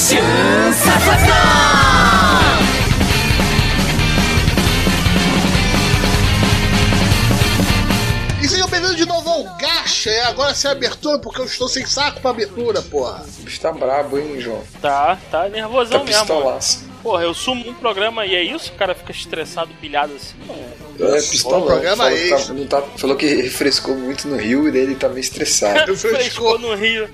春ささE sejam bem-vindos de novo ao Gacha. É agora sem abertura, porque eu estou sem saco pra abertura, porra. O bicho tá brabo, hein, João? Tá, tá nervosão Tá mesmo. pistolaço. Porra, eu sumo um programa e é isso? O cara fica estressado, pilhado assim. É, pistolão. o programa falou, que tá- extra. não tá- falou que refrescou muito no Rio e daí ele tá meio estressado. Frescou no Rio.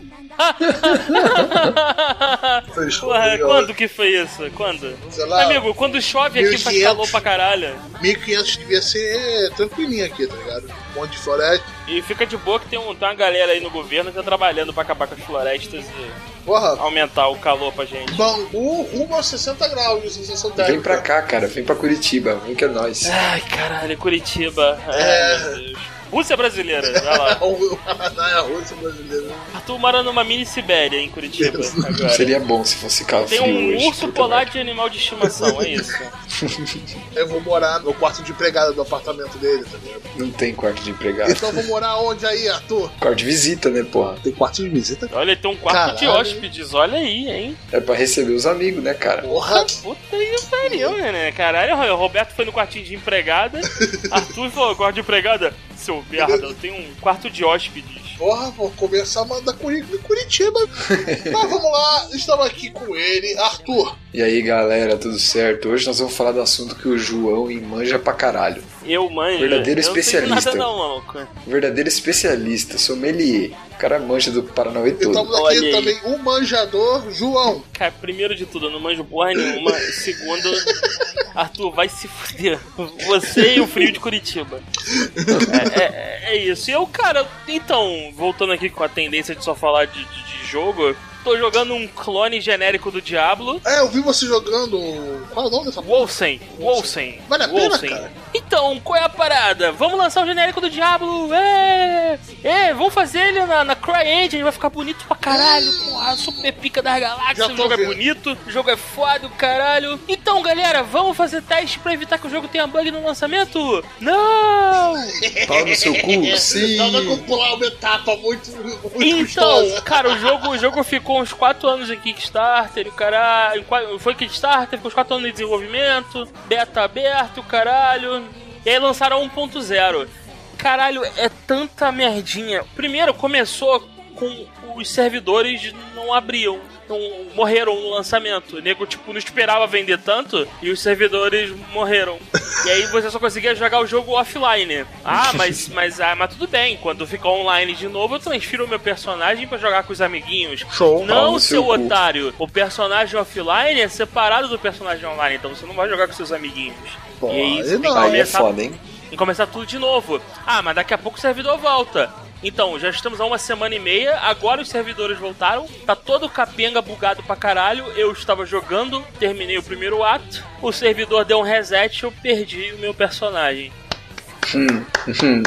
Porra, quando que foi isso? Quando? Sei lá. Amigo, quando chove aqui faz 1500. calor pra caralho. 1500 devia ser tranquilinho aqui, tá ligado? Um monte de floresta. E fica de boa que tem, um, tem uma galera aí no governo que tá trabalhando pra acabar com as florestas e Porra, aumentar o calor pra gente. Bangu rumo a 60 graus de sensação térmica. Vem pra cá, cara. Vem pra Curitiba. Vem que é nóis. Ai, caralho, Curitiba. É. Ai, meu Deus. Rússia brasileira, vai lá. É a Rússia brasileira. Arthur mora numa mini Sibéria em Curitiba agora. Seria bom se fosse calor Tem um hoje. urso polar de animal de estimação, é isso. Eu vou morar no quarto de empregada do apartamento dele, tá ligado? Não tem quarto de empregado. Então eu vou morar onde aí, Arthur? Quarto de visita, né, porra? Tem quarto de visita? Olha, tem um quarto de Caralho. hóspedes, olha aí, hein? É pra receber os amigos, né, cara? Porra! Puta que pariu, né? Caralho, o Roberto foi no quartinho de empregada. Arthur falou, quarto de empregada. Seu merda, eu tenho um quarto de hóspedes. Porra, vou começar a mandar currículo em Curitiba. Mas vamos lá, estamos aqui com ele, Arthur. E aí, galera, tudo certo? Hoje nós vamos falar do assunto que o João manja pra caralho. Eu manjo. Verdadeiro eu não especialista. Nada não. Verdadeiro especialista, sommelier. O cara manja do Paranauê E todo. estamos aqui Olha aí. também o manjador João. Cara, primeiro de tudo, eu não manjo porra nenhuma. Segundo, Arthur, vai se fuder. Você e o frio de Curitiba. É, é- é isso. E eu, cara, então, voltando aqui com a tendência de só falar de, de- de jogo, tô jogando um clone genérico do Diablo. É, eu vi você jogando. Qual é o nome dessa porra? Wolfen, Wolfen, Vale a pena, Wolfen. cara? Então, qual é a parada? Vamos lançar o genérico do Diablo! É! É, vamos fazer ele na, na CryEngine, vai ficar bonito pra caralho! Porra, super pica das galáxias, o jogo é vendo. bonito, o jogo é foda, caralho! Então, galera, vamos fazer teste pra evitar que o jogo tenha bug no lançamento? Não! Pau no seu cu? Sim! Tava com pular uma etapa muito, muito Então, cara, o jogo, o jogo ficou uns 4 anos em Kickstarter, o caralho. Foi Kickstarter, ficou uns 4 anos em desenvolvimento, beta aberto, caralho. E aí lançaram 1.0. Caralho, é tanta merdinha. Primeiro, começou com os servidores não abriam. Não, morreram no lançamento. O nego, tipo, não esperava vender tanto e os servidores morreram. E aí você só conseguia jogar o jogo offline. Ah, mas, mas, ah, mas tudo bem. Quando ficar online de novo, eu transfiro o meu personagem pra jogar com os amiguinhos. Show. Não, seu otário. O personagem offline é separado do personagem online, então você não vai jogar com seus amiguinhos. Pô, e aí você aí tem que não. É começar foda, hein? e começar tudo de novo. Ah, mas daqui a pouco o servidor volta. Então, já estamos há uma semana e meia, agora os servidores voltaram, tá todo capenga bugado pra caralho. Eu estava jogando, terminei o primeiro ato, o servidor deu um reset e eu perdi o meu personagem. Hum, hum,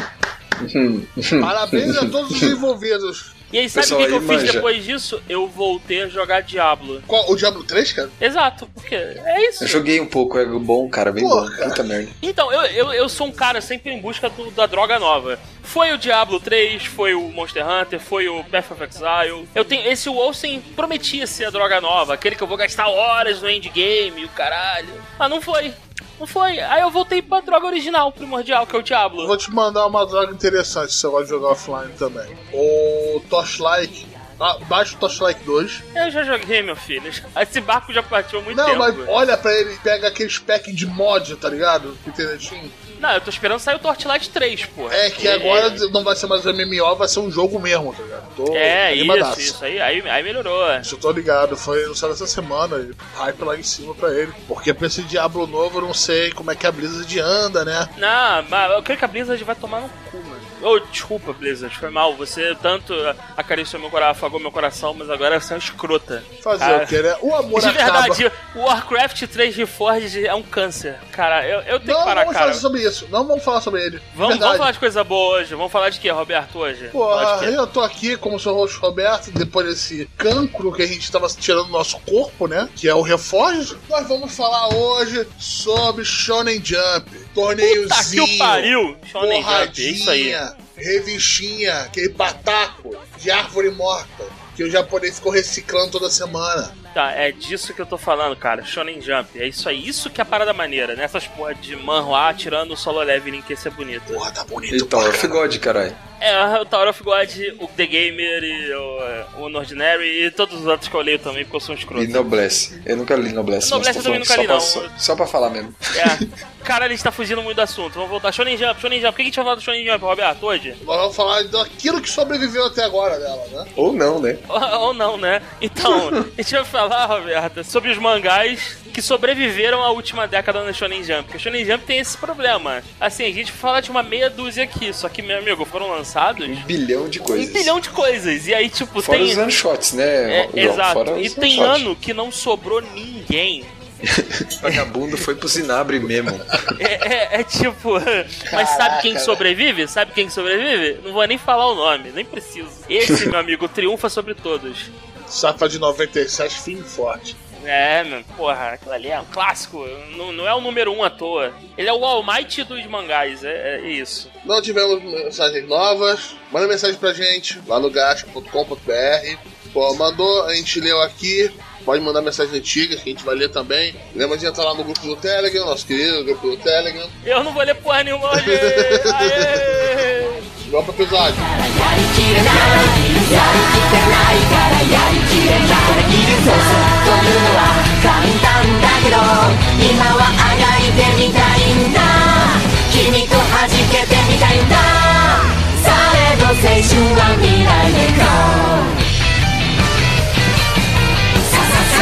hum. Parabéns a todos os envolvidos. E aí, sabe o que, que eu fiz depois disso? Eu voltei a jogar Diablo. Qual, o Diablo 3, cara? Exato, porque é isso. Eu joguei um pouco, é bom, cara, bem Porra. bom. Puta merda. Então, eu, eu, eu sou um cara sempre em busca do- da droga nova. Foi o Diablo 3, foi o Monster Hunter, foi o Path of Exile. Eu tenho. Esse Wolfen prometia ser a droga nova, aquele que eu vou gastar horas no endgame e o caralho. Mas não foi. Não foi. Aí eu voltei pra droga original, primordial, que é o Diablo. Vou te mandar uma droga interessante se você gosta de jogar offline também. O Torchlight. Ah, baixa o Torchlight 2. Eu já joguei, meu filho. Esse barco já partiu há muito Não, tempo. mas olha pra ele e pega aqueles pack de mod, tá ligado? Que tem. Não, eu tô esperando sair o Torchlight 3, pô. É que agora não vai ser mais um MMO, vai ser um jogo mesmo, tá ligado? Tô É, animadaço. isso, isso aí, aí, aí melhorou. Isso eu tô ligado, foi anunciado essa semana, hype lá em cima pra ele. Porque pra esse Diablo novo eu não sei como é que a Blizzard anda, né? Não, mas eu creio que a Blizzard vai tomar no cu, Ô, desculpa, Blizzard, foi mal. Você tanto acariciou meu coração, afagou meu coração, mas agora você é uma escrota. Fazer Cara, o que, né? O amor De acaba. verdade, o Warcraft 3 Reforged é um câncer. Cara, eu, eu tenho Não que parar, vamos cara. falar sobre isso, não vamos falar sobre ele. Vamos, vamos falar de coisa boa hoje. Vamos falar de quê, Roberto, hoje? De quê? eu tô aqui como seu host Roberto, depois desse cancro que a gente tava tirando do nosso corpo, né? Que é o refórgio. Nós vamos falar hoje sobre Shonen Jump. Torneiozinho. Puta que o pariu! Shonen Jump, é isso aí. Revistinha, aquele pataco de árvore morta. Porque o japonês ficou reciclando toda semana. Tá, é disso que eu tô falando, cara. Shonen Jump. É isso aí. Isso que é a parada maneira. Nessas porra de manhua tirando o solo leveling que ia ser bonito. Porra, tá bonito. E pra of caralho. God, caralho. É, o Tower of God, o The Gamer e o, o Ordinary e todos os outros que eu leio também, porque eu sou um escroto. E Noblesse. Eu nunca li Noblesse. Noblesse eu também nunca só li, pra- não. Só, só pra falar mesmo. É. Cara, a gente tá fugindo muito do assunto. Vamos voltar. Shonen Jump, Shonen Jump. Por que a gente vai falar do Shonen Jump, Roberto, hoje? Nós vamos falar daquilo que sobreviveu até agora dela, né? Ou não, né? Ou, ou não, né? Então, a gente vai falar, Roberto, sobre os mangás que sobreviveram à última década no Shonen Jump. Porque o Shonen Jump tem esse problema. Assim, a gente fala de uma meia dúzia aqui, só que, meu amigo, foram lançados Um bilhão de coisas. um bilhão de coisas. E aí, tipo, Fora tem. os one-shots, né? É, João? exato. E tem ano que não sobrou ninguém. Vagabundo foi pro Zinabre mesmo. É, é- é tipo. Mas sabe quem Caraca, sobrevive? Sabe quem sobrevive? Não vou nem falar o nome, nem preciso. Esse, meu amigo, triunfa sobre todos. Safa de 97, firme e forte. É, meu, porra, aquilo ali é um clássico. Não, não é o número um à toa. Ele é o All Might dos mangás, é, é isso. Não tivemos mensagens novas. Manda mensagem pra gente lá no gacha.com.br. Pô, mandou, a gente leu aqui. Pode mandar mensagem antiga que a gente vai ler também. Lembra de entrar lá no grupo do Telegram, nosso querido grupo do Telegram. Eu não vou ler porra nenhuma hoje! Aê! Vamos pro episódio. やりきれないやりきってないからやりきれないできるというのは簡単だけど今はあがいてみたいんだ君と弾けてみたいんだされど青春は未来へ行こうさささ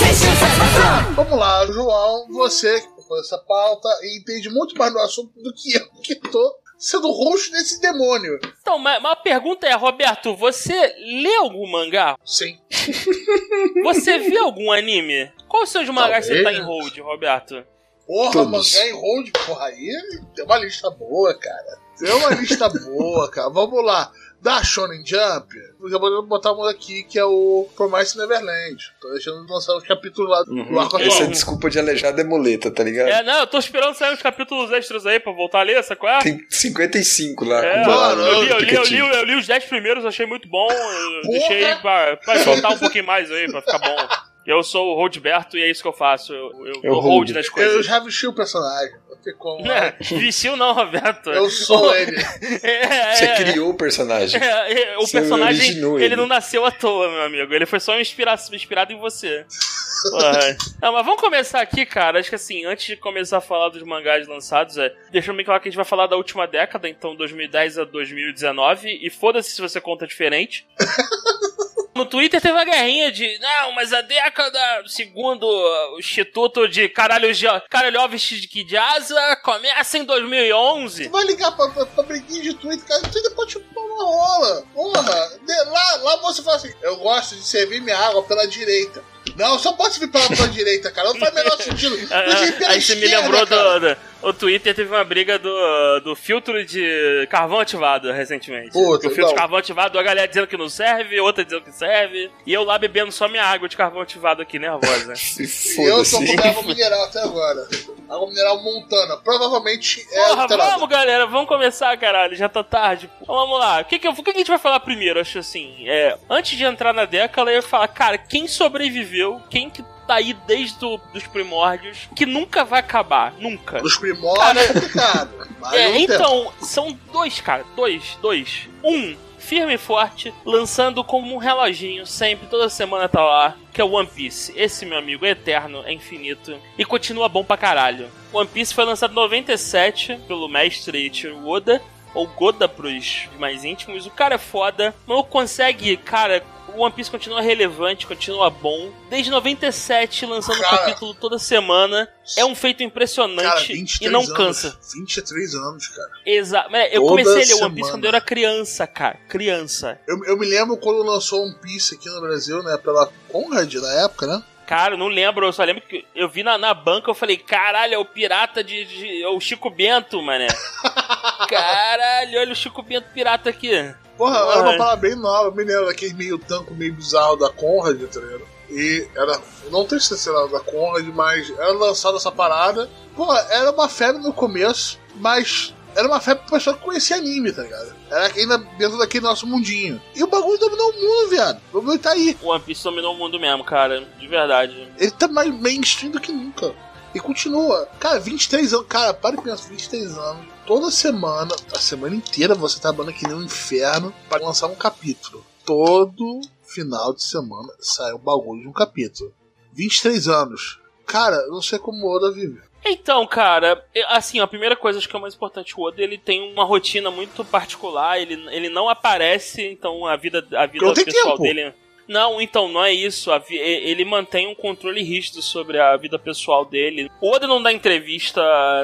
青春さささ Vamos lá, João. Você que propôs essa pauta e entende muito mais do assunto do que eu, que tô sendo roxo desse demônio. Então, mas, mas a pergunta é, Roberto, você lê algum mangá? Sim. Você vê algum anime? Quais são os mangás que você tá em hold, Roberto? Porra, Todos. mangá em hold, porra, aí tem uma lista boa, cara. Tem uma lista boa, cara. Vamos lá. Da Shonen Jump, eu vou botar um aqui que é o Promise Neverland. Tô deixando de lançar os capítulos lá do arco Essa é desculpa de aleijado é muleta, tá ligado? É, não, eu tô esperando sair uns capítulos extras aí pra voltar a ler, essa qual é? Tem 55 lá É, mano, no eu, li, eu, li, eu, li, eu li os 10 primeiros, achei muito bom. Eu deixei pra, pra voltar um pouquinho mais aí, pra ficar bom. Eu sou o Holdberto e é isso que eu faço. Eu, eu, Eu dou hold nas Eu coisas. já vesti o personagem. Não tem como. É, vestiu não, Roberto. Eu sou ele. É, Você é, criou o personagem. é, é, o Você personagem, ele ele. não nasceu à toa, meu amigo. Ele foi só inspira inspirado em você. Não, mas vamos começar aqui, cara. Acho que assim, antes de começar a falar dos mangás lançados, é, deixa bem claro que a gente vai falar da última década, então 2010 a 2019, e foda-se se você conta diferente. No Twitter teve uma guerrinha de, não, mas a década, segundo o Instituto de Caralhovich de Asa, começa em 2011. Tu vai ligar pra, pra, pra briguinha de Twitter, cara. Twitter pode chupar uma rola. Porra. Lá, lá você fala assim: eu gosto de servir minha água pela direita. Não, só pode servir pela, pela direita, cara. Não faz o menor sentido. Ah, Aí você me lembrou cara. do, do. O Twitter teve uma briga do, do filtro de carvão ativado recentemente. Puta, o filtro não. de carvão ativado, a galera dizendo que não serve, outra dizendo que serve. E eu lá bebendo só minha água de carvão ativado aqui, nervosa. Se E eu tô foda-se. com água mineral até agora. Água mineral montana. Provavelmente é Porra, alterada. vamos, galera, vamos começar, caralho. Já tá tarde. pô. Então, vamos lá. O que, que, o que que a gente vai falar primeiro? Acho assim, é, antes de entrar na década, eu ia falar, cara, quem sobreviveu, quem que tá aí desde o, dos primórdios, que nunca vai acabar, nunca. Nos primórdios é complicado. Mas É, entendo. então, são dois, cara. Dois, dois. Um, firme e forte, lançando como um reloginho, sempre, toda semana tá lá, que é o One Piece. Esse, meu amigo, é eterno, é infinito e continua bom pra caralho. One Piece foi lançado em 97 pelo mestre Ichiro Oda, ou Goda pros mais íntimos. O cara é foda, não consegue, cara. O One Piece continua relevante, continua bom. Desde 97, lançando Cara. capítulo toda semana. É um feito Cara, impressionante 23 e não anos. cansa. 23 anos, cara. Exato. Eu Toda comecei a ler One. Piece quando eu era criança, cara. Criança. Eu, eu me lembro quando lançou One Piece aqui no Brasil, né? Pela Conrad na época, né? Cara, eu não lembro, eu só lembro que eu vi na, na banca, eu falei, caralho, é o pirata de. de- é o Chico Bento, mané. caralho, olha o Chico Bento pirata aqui. Porra, Porra. era uma palavra bem nova, me lembro daquele meio tanco meio bizarro da Conrad, tá ligado? E era. Não tem certeza se era da Conrad, mas era lançada essa parada. Porra, era uma febre no começo, mas era uma febre pro pessoal que conhecia anime, tá ligado? Era ainda dentro daquele nosso mundinho. E o bagulho dominou o mundo, viado. O bagulho tá aí. O One Piece dominou o mundo mesmo, cara. De verdade. Ele tá mais mainstream do que nunca. E continua. Cara, 23 anos. Cara, para e pensa, 23 anos. Toda semana, a semana inteira, você tá trabalhando que nem um inferno para lançar um capítulo. Todo final de semana sai um bagulho de um capítulo. 23 anos. Cara, eu não sei como o Oda vive. Então, cara, assim, a primeira coisa acho que é o mais importante, o Oda ele tem uma rotina muito particular, ele, ele não aparece, então a vida, a vida pessoal tempo. dele. Não, então, não é isso. Ele mantém um controle rígido sobre a vida pessoal dele. O Oda não dá entrevista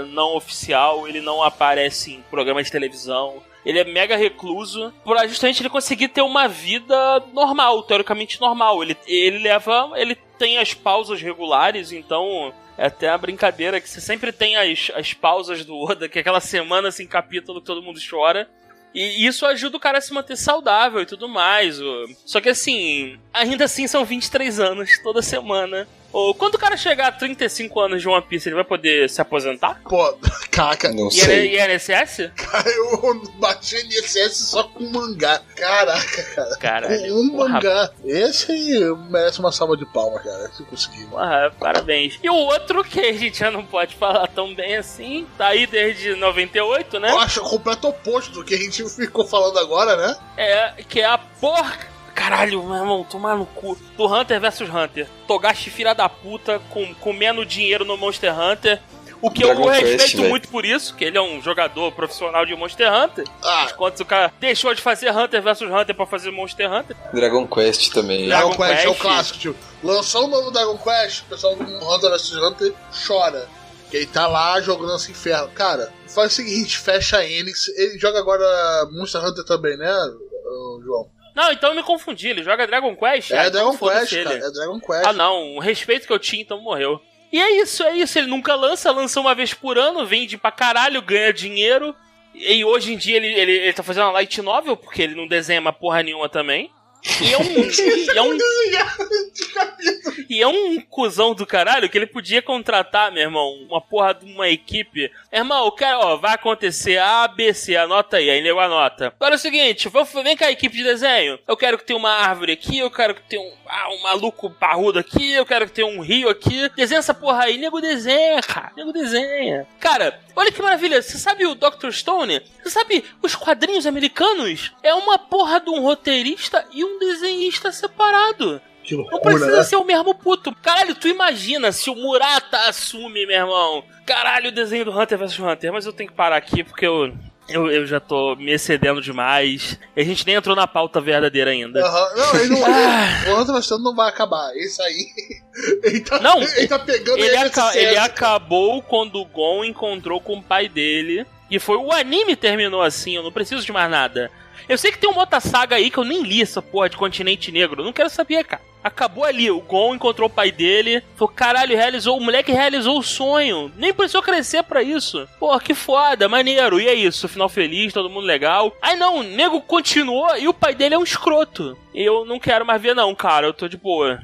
não oficial, ele não aparece em programa de televisão. Ele é mega recluso pra justamente ele conseguir ter uma vida normal, teoricamente normal. Ele, ele leva. Ele tem as pausas regulares, então é até a brincadeira que você sempre tem as, as pausas do Oda, que é aquela semana assim, capítulo que todo mundo chora. E isso ajuda o cara a se manter saudável e tudo mais. Só que assim, ainda assim são 23 anos toda semana. Ou quando o cara chegar a 35 anos de One Piece, ele vai poder se aposentar? Pô, caraca, Não E sei. INSS? cara, eu bati NSS só com mangá. Caraca, cara. Caralho. Com um porra, mangá. Esse aí merece uma salva de palmas, cara. Se conseguir. porra, parabéns. E o outro que a gente já não pode falar tão bem assim, tá aí desde 98, né? Eu acho o completo oposto do que a gente ficou falando agora, né? É, que é a porca. Caralho, meu irmão, tomar no cu. Do Hunter vs Hunter. Togashi filha da puta com, comendo dinheiro no Monster Hunter. O que Dragon eu Quest, respeito velho. muito por isso, que ele é um jogador profissional de Monster Hunter. Ah, Enquanto o cara deixou de fazer Hunter vs Hunter pra fazer Monster Hunter. Dragon Quest também. Dragon Dragon Quest é o Quest. clássico, tipo, lançou um novo Dragon Quest, o pessoal do Hunter vs Hunter chora. Que ele tá lá jogando esse inferno. Cara, faz o seguinte, fecha a Enix. Ele joga agora Monster Hunter também, né, João? Não, então eu me confundi. Ele joga Dragon Quest? É então Dragon Quest, cara. ele. É Dragon Quest. Ah, não. O respeito que eu tinha, então morreu. E é isso, é isso. Ele nunca lança, lança uma vez por ano, vende pra caralho, ganha dinheiro. E hoje em dia ele, ele, ele tá fazendo uma light novel, porque ele não desenha uma porra nenhuma também. E é um. e, é um e é um cuzão do caralho que ele podia contratar, meu irmão, uma porra de uma equipe. Irmão, o cara, ó, vai acontecer A, B, C, anota aí, aí nego anota. Agora é o seguinte, vem cá, equipe de desenho. Eu quero que tenha uma árvore aqui, eu quero que tenha um, ah, um maluco parrudo aqui, eu quero que tenha um rio aqui. Desenha essa porra aí, nego desenha, cara. Nego desenha. Cara, olha que maravilha, você sabe o Dr. Stone? Você sabe os quadrinhos americanos? É uma porra de um roteirista e um desenhista separado. Que Não loucura, precisa né? ser o mesmo puto. Caralho, tu imagina se o Murata assume, meu irmão. Caralho, o desenho do Hunter vs Hunter. Mas eu tenho que parar aqui porque eu, eu, eu já tô me excedendo demais. E a gente nem entrou na pauta verdadeira ainda. Aham. Não, ele não. Ah. o Hunter vs Hunter não vai acabar. Esse aí. Ele tá, Não, ele tá pegando Ele, aca- ele acabou quando o Gon encontrou com o pai dele. E foi o anime terminou assim, eu não preciso de mais nada. Eu sei que tem uma outra saga aí que eu nem li essa porra de Continente Negro. Não quero saber, cara. Acabou ali, o Gon encontrou o pai dele. Falou, caralho, realizou. O moleque realizou o sonho. Nem precisou crescer pra isso. Pô, que foda, maneiro. E é isso, final feliz, todo mundo legal. Aí não, o nego continuou e o pai dele é um escroto. Eu não quero mais ver, não, cara. Eu tô de boa.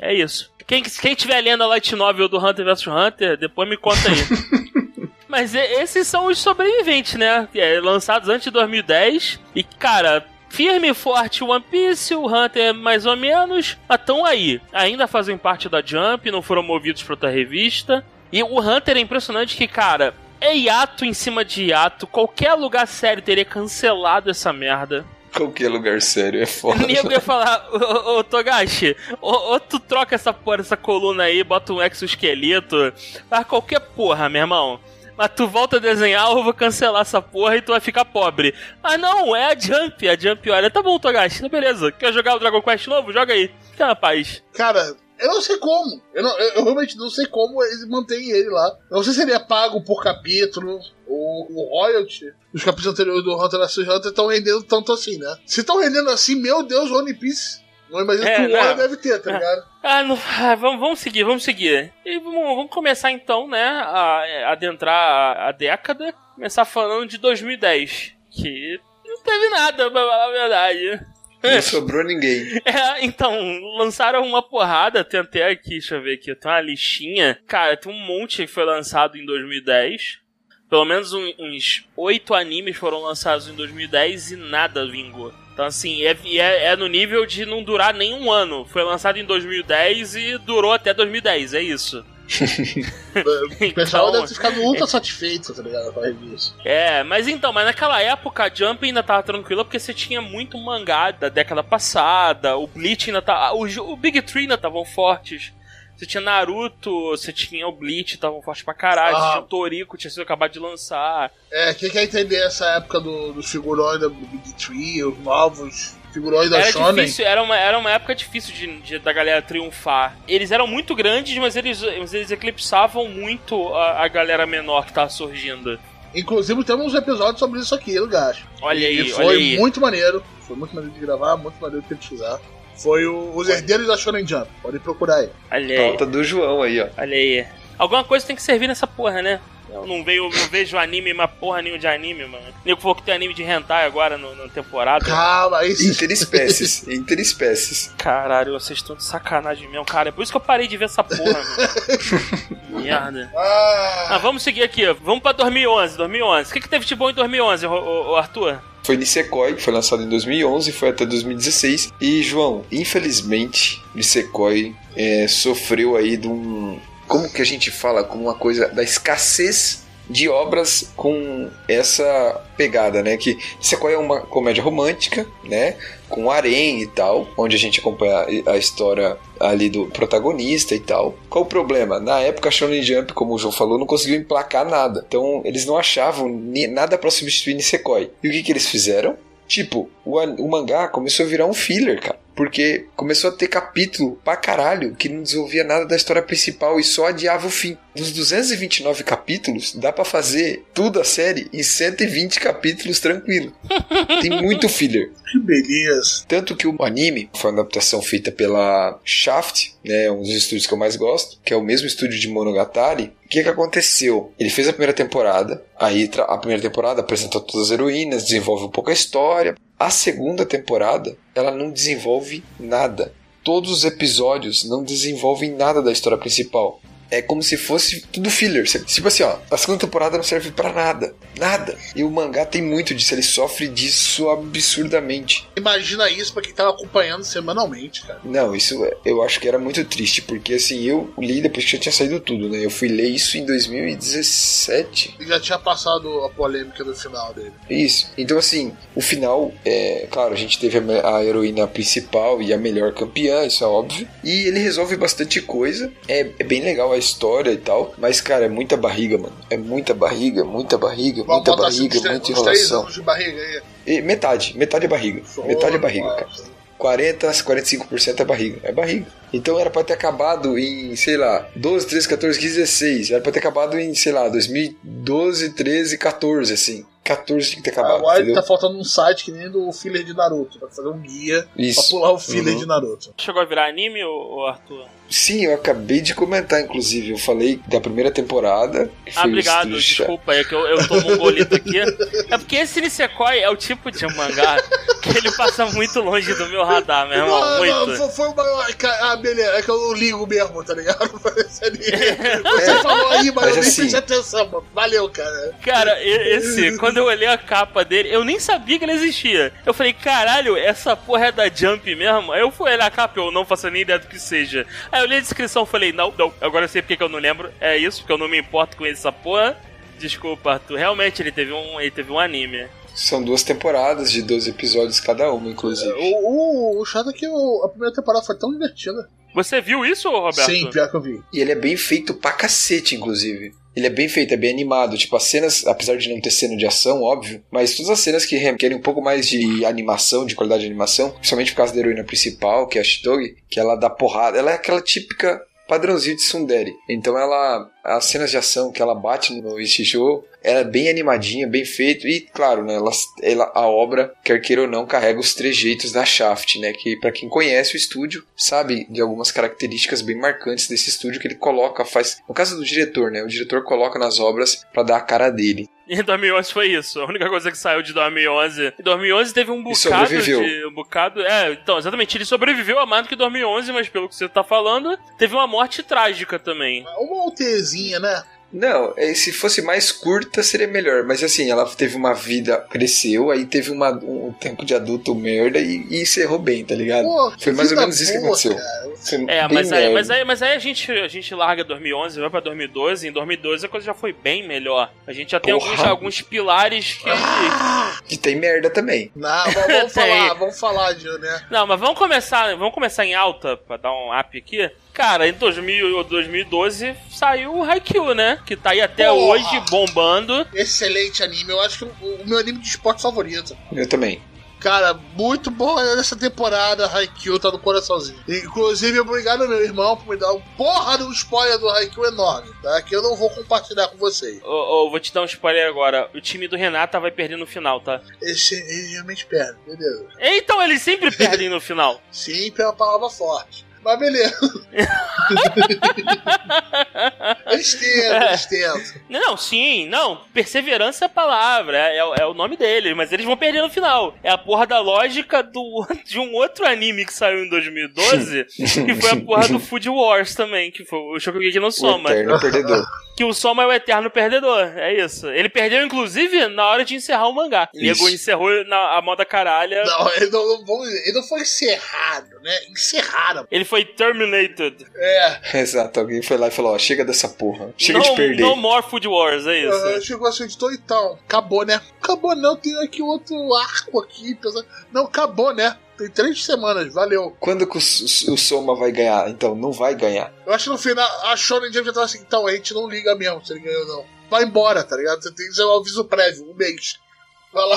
É isso. Quem, quem tiver lendo a Light Novel do Hunter vs Hunter, depois me conta aí. Mas esses são os sobreviventes, né? É, lançados antes de 2010. E, cara, firme e forte One Piece, o Hunter mais ou menos. Mas tão aí. Ainda fazem parte da Jump, não foram movidos pra outra revista. E o Hunter é impressionante que, cara, é hiato em cima de hiato. Qualquer lugar sério teria cancelado essa merda. Qualquer lugar sério é foda. nego ia falar, ô, Togashi, ou, ou tu troca essa porra, essa coluna aí, bota um exoesqueleto, faz qualquer porra, meu irmão. Mas tu volta a desenhar, eu vou cancelar essa porra e tu vai ficar pobre. Ah não, é a Jump, a Jump olha, tá bom, Togashi, beleza, quer jogar o Dragon Quest novo? Joga aí. Fica na paz. Cara, eu não sei como. Eu, não- eu- realmente não sei como eles mantêm ele lá. Eu não sei se ele é pago por capítulo ou o royalty. Os capítulos anteriores do Hunter vs Hunter estão rendendo tanto assim, né? Se estão rendendo assim, meu Deus, One Piece. Não imagino É, que o. Warner deve ter, tá ligado? Ah, não, ah, vamos, vamos seguir, vamos seguir. E vamos, vamos começar então, né, a, a adentrar a, a década. Começar falando de 2010, que não teve nada, pra falar a verdade. Não sobrou ninguém. É, então, lançaram uma porrada, tem até aqui, deixa eu ver aqui, tem uma listinha. Cara, tem um monte que foi lançado em 2010. pelo menos um- uns oito animes foram lançados em 2010 e nada vingou. Então, assim, é, é, é no nível de não durar nem um ano. Foi lançado em 2010 e durou até 2010, é isso. O pessoal Então- deve ter ficado ultra satisfeito, tá ligado? Com a revista. É, mas então, mas naquela época a Jump ainda tava tranquila porque você tinha muito mangá da década passada, o Bleach ainda tá. O, o Big Three ainda estavam fortes. Você tinha Naruto, você tinha o Bleach, estavam fortes pra caralho. Você Ah. tinha o Toriko, tinha sido acabado de lançar. É, quem quer entender essa época do- dos figurões da Big Tree, os novos figurões da Era Shonen? difícil, era uma, era uma época difícil de, de- da galera triunfar. Eles eram muito grandes, mas eles, mas eles eclipsavam muito a, a galera menor que tava surgindo. Inclusive temos um episódio sobre isso aqui, no Gacho. Olha aí, E olha foi aí. muito maneiro. Foi muito maneiro de gravar, muito maneiro de pesquisar. Foi o, os herdeiros da Shonen Jump. Podem procurar aí. Olha aí. Pauta do João aí, ó. Olha aí. Alguma coisa tem que servir nessa porra, né? Eu não, vejo, não vejo anime, uma porra nenhuma de anime, mano. Nego falou que tem anime de hentai agora no, na temporada. Calma, aí sim. Interespécies. interespécies. Caralho, vocês estão de sacanagem mesmo, cara. É por isso que eu parei de ver essa porra, mano. Merda. Ah, Ah, vamos seguir aqui. Vamos pra 2011. 2011. O que, que teve de bom em 2011, ô, ô, ô, Arthur? Foi Nisekoi, que foi lançado em 2011, foi até 2016. E, João, infelizmente, Nisekoi é, sofreu aí de um. Como que a gente fala? Com uma coisa da escassez de obras com essa pegada, né? Que Nisekoi é uma comédia romântica, né? Com harém e tal, onde a gente acompanha a história ali do protagonista e tal. Qual o problema? Na época, a Shonen Jump, como o João falou, não conseguiu emplacar nada. Então, eles não achavam nada pra substituir Nisekoi. E o que, que eles fizeram? Tipo, o, o mangá começou a virar um filler, cara. Porque começou a ter capítulo pra caralho que não desenvolvia nada da história principal e só adiava o fim. Dos 229 capítulos, dá pra fazer tudo a série em 120 capítulos tranquilo. Tem muito filler. que beleza. Tanto que o anime foi uma adaptação feita pela Shaft, né, um dos estúdios que eu mais gosto, que é o mesmo estúdio de Monogatari. O que, que aconteceu? Ele fez a primeira temporada, aí a primeira temporada apresentou todas as heroínas, desenvolve um pouco a história. A segunda temporada, ela não desenvolve nada. Todos os episódios não desenvolvem nada da história principal. É como se fosse tudo filler. Tipo assim, ó, a segunda temporada não serve pra nada. Nada. E o mangá tem muito disso, ele sofre disso absurdamente. Imagina isso pra quem tava acompanhando semanalmente, cara. Não, isso é- eu acho que era muito triste, porque assim, eu li depois que já tinha saído tudo, né? Eu fui ler isso em 2017. E já tinha passado a polêmica do final dele. Isso. Então, assim, o final, é claro, a gente teve a heroína principal e a melhor campeã, isso é óbvio. E ele resolve bastante coisa. É, é bem legal a história e tal. Mas, cara, é muita barriga, mano. É muita barriga, muita barriga, Vamos muita assim, barriga, tre- muita enrolação. de barriga aí. E metade, metade é barriga. Metade é barriga, cara. 40, 45% é barriga. É barriga. Então era pra ter acabado em, sei lá, 12, 13, 14, 15, 16. Era pra ter acabado em, sei lá, 2012, 13, 14, assim. 14 tinha que ter acabado. Agora entendeu? tá faltando um site que nem do filler de Naruto. Pra fazer um guia pra Isso. pular o filler Uhum. de Naruto. Chegou a virar anime, ô Arthur? Sim, eu acabei de comentar, inclusive. Eu falei da primeira temporada. que Ah, obrigado, desculpa, é que eu, eu tô mongolito aqui. É porque esse Nisekoi é o tipo de mangá que ele passa muito longe do meu radar, meu irmão, Não, não, muito. foi, foi uma. Ah, beleza, é que eu não ligo mesmo, tá ligado? Você falou aí, mas, Mas eu nem assim- prestei atenção, mano. Valeu, cara. Cara, esse, quando eu olhei a capa dele, eu nem sabia que ele existia. Eu falei, caralho, essa porra é da Jump mesmo? Aí eu fui olhar a capa, eu não faço nem ideia do que seja. Aí eu olhei a descrição e falei, não, não, agora eu sei porque que eu não lembro. É isso, porque eu não me importo com essa porra. Desculpa, Arthur. Realmente ele teve um, ele teve um anime. São duas temporadas de 12 episódios cada uma, inclusive. O, o, o chato é que o- a primeira temporada foi tão divertida. Você viu isso, Roberto? Sim, pior que eu vi. E ele é bem feito pra cacete, inclusive. Ele é bem feito, é bem animado. Tipo, as cenas, apesar de não ter cena de ação, óbvio, mas todas as cenas que requerem um pouco mais de animação, de qualidade de animação, principalmente por causa da heroína principal, que é a Shitogi, que ela dá porrada. Ela é aquela típica padrãozinho de Sundere. Então ela. As cenas de ação que ela bate no Ishijo, ela é bem animadinha, bem feito. E, claro, né, ela, ela- a obra, quer queira ou não, carrega os trejeitos da Shaft, né? Que pra quem conhece o estúdio, sabe de algumas características bem marcantes desse estúdio que ele coloca, faz. No caso do diretor, né? O diretor coloca nas obras pra dar a cara dele. E em 2011 foi isso. A única coisa que saiu de 2011. Em 2011 teve um bocado sobreviveu. de. Um bocado. É, então, exatamente. Ele sobreviveu a mais do que 2011, mas pelo que você tá falando, teve uma morte trágica também. Uma UTzinha, né? Não, é, se fosse mais curta seria melhor. Mas assim, ela teve uma vida, cresceu, aí teve uma, um tempo de adulto merda e, e encerrou bem, tá ligado? Pô, Foi mais ou menos isso que boa, aconteceu. Foi É, mas aí, mas aí, mas aí a, gente, a gente larga 2011, vai pra 2012. Em 2012 a coisa já foi bem melhor. A gente já tem alguns, alguns pilares que. Que tem merda também. Não, vamos, falar, vamos falar de, né? Não, mas vamos começar, vamos começar em alta pra dar um up aqui. Cara, em 2000, ou 2012 saiu o Haikyuu, né? Que tá aí até Porra. hoje bombando. Excelente anime, eu acho que o, o meu anime de esporte favorito. Eu também. Cara, muito bom nessa temporada, Haikyuu tá no coraçãozinho. Inclusive, obrigado meu irmão por me dar um porra de um spoiler do Haikyuu enorme, tá? Que eu não vou compartilhar com vocês. Ô, ô, vou te dar um spoiler agora. O time do Renata vai perder no final, tá? Esse ele realmente perde, beleza. Então eles sempre perdem no final. Sempre é uma palavra forte. Mas beleza. eles tentam, eles tentam. Não, sim, não. Perseverança é a palavra, é, é o nome dele, mas eles vão perder no final. É a porra da lógica do, de um outro anime que saiu em 2012, que foi a porra do Food Wars também, que foi o Shokugeki no O Soma. eterno perdedor. Que o Soma é o eterno perdedor, é isso. Ele perdeu, inclusive, na hora de encerrar o mangá. O nego encerrou na, a moda caralha. Não, ele não, não, ele não foi encerrado, né? Encerraram. Ele foi terminated. É, Exato, alguém foi lá e falou: ó, chega dessa porra. Chega no, de perder. no more Food Wars, é isso. Aham, chegou assim, editor, então, acabou, né? Acabou não, tem aqui outro arco aqui. Não, acabou, né? Tem três semanas, valeu. Quando que o, o, o Soma vai ganhar? Então, não vai ganhar. Eu acho que no final a Shonen Jump já tava assim, então, a gente não liga mesmo se ele ganhou ou não. Vai embora, tá ligado? Você tem que um aviso prévio, um mês.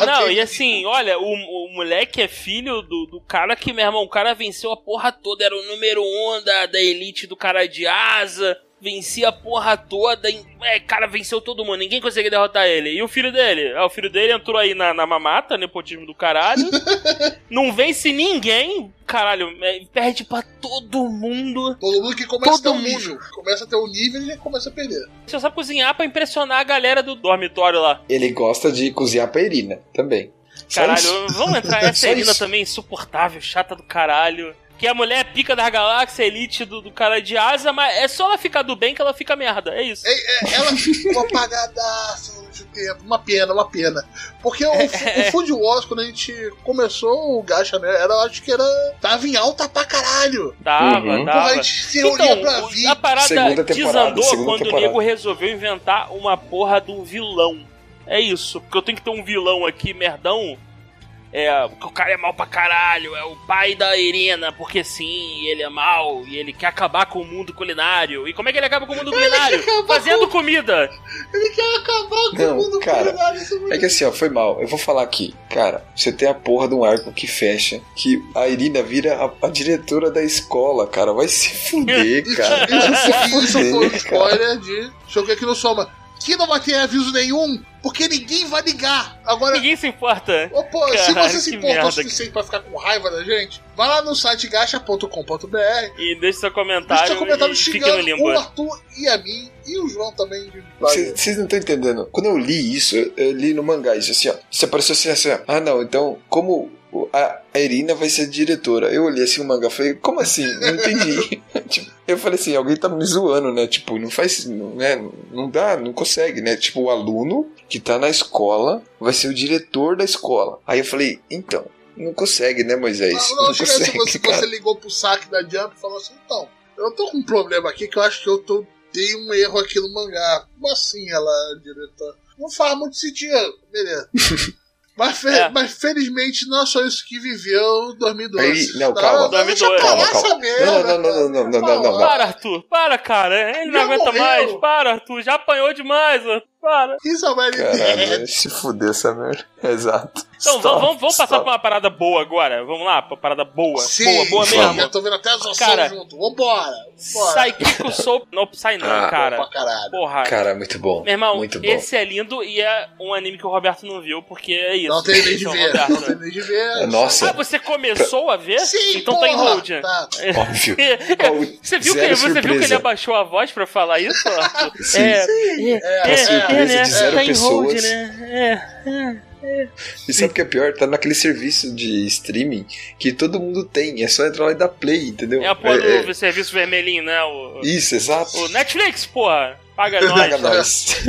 Não, e assim, olha, o, o moleque é filho do, do cara que, meu irmão, o cara venceu a porra toda, era o número um da, da elite do cara de asa, vencia a porra toda, em- é, cara, venceu todo mundo, ninguém conseguia derrotar ele. E o filho dele? É, o filho dele entrou aí na, na mamata, nepotismo do caralho, não vence ninguém, caralho, é, perde pra todo mundo. Todo mundo que começa a ter Todo um mundo. nível. Começa a ter um nível e já começa a perder. Só sabe cozinhar pra impressionar a galera do dormitório lá. Ele gosta de cozinhar pra Irina também. Caralho, vamos entrar. Essa Irina também, insuportável, chata do caralho. Que a mulher é pica da galáxia, elite do, do cara de asa, mas é só ela ficar do bem que ela fica merda. É isso. É, é, ela ficou apagadaça durante o tempo. Uma pena, uma pena. Porque o, o Food Wars, quando a gente começou o Gacha, né? Era, acho que era. Tava em alta pra caralho. Tava, Uhum. Porra, a tava. gente se reunia Então, pra o- vir. a parada desandou quando temporada. o nego resolveu inventar uma porra de um vilão. É isso, porque eu tenho que ter um vilão aqui, merdão. É, porque o cara é mal pra caralho, é o pai da Irina, porque sim, ele é mal e ele quer acabar com o mundo culinário. E como é que ele acaba com o mundo culinário? acabar Fazendo comida. Ele quer acabar com Não, o mundo cara, culinário, isso é É que assim, ó, foi mal. Eu vou falar aqui. Cara, você tem a porra de um arco que fecha, que a Irina vira a, a diretora da escola, cara. Vai se fuder, Isso, cara. isso, foi, isso foi um spoiler de Shokugeki no Soma. Que não vai ter aviso nenhum, porque ninguém vai ligar. Agora, Ninguém se importa. Ô, pô, se você se que importa o suficiente pra ficar com raiva da gente, vai lá no site gacha.com.br, E deixe seu deixa comentário, seu comentário e fique no xingando o Arthur e a mim, e o João também. de- Vocês não estão entendendo. Quando eu li isso, eu, li no mangá isso assim, ó. Isso apareceu assim, assim, ó. Ah, não, então, como a, a Irina vai ser diretora? Eu olhei assim o mangá falei, como assim? Não entendi. Tipo, eu falei assim, alguém tá me zoando, né? Tipo, não faz. Não, né? não dá, não consegue, né? Tipo, o aluno que tá na escola vai ser o diretor da escola. Aí eu falei, então. Não consegue, né, Moisés? Não, Não, não, assim, consegue, você, cara. você ligou pro saque da Jump e falou assim, então, eu tô com um problema aqui que eu acho que eu tô, dei um erro aqui no mangá. Como assim ela, diretora? Não faz muito sentido, beleza. Mas, fe- É. mas felizmente não é só isso que viveu 2012. Aí, não, calma. Deixa 2012. pra lá Calma, calma. essa merda, Não, não, não, não, não, não, não, não, não. Para, Arthur. Para, cara. Ele não Já aguenta morreu. mais. Para, Arthur. Já apanhou demais, Arthur. Para. Isso é uma Caralho, se fuder essa merda. Exato. Então, Stop, vamos, vamos, passar pra uma parada boa agora. Vamos lá, pra parada boa. Sim, boa, boa sim, mesmo. Eu tô vendo até as ações Cara, junto. Vambora. Vambora. Psychico Soul. Não, sai não, Ah, cara. Pra caralho. Porra. Cara, muito bom. Meu irmão, muito bom. esse é lindo e é um anime que o Roberto não viu, porque é isso. Não tem nem de é ver. Roberto. Não tem nem de ver. Nossa, Ah, você começou a ver? Sim, então tá em porra. hold. Tá. óbvio. Você viu, que, você viu que ele abaixou a voz pra falar isso? Sim. É, Sim. é, É, é, é, surpresa né? de zero tá em hold, pessoas. né? É. E sabe o que é pior? Tá naquele serviço de streaming que todo mundo tem. É só entrar lá e dar play, entendeu? É a porra É- do serviço vermelhinho, né? O, é- Isso, exato. o Netflix, porra. Paga Paga nós. nós.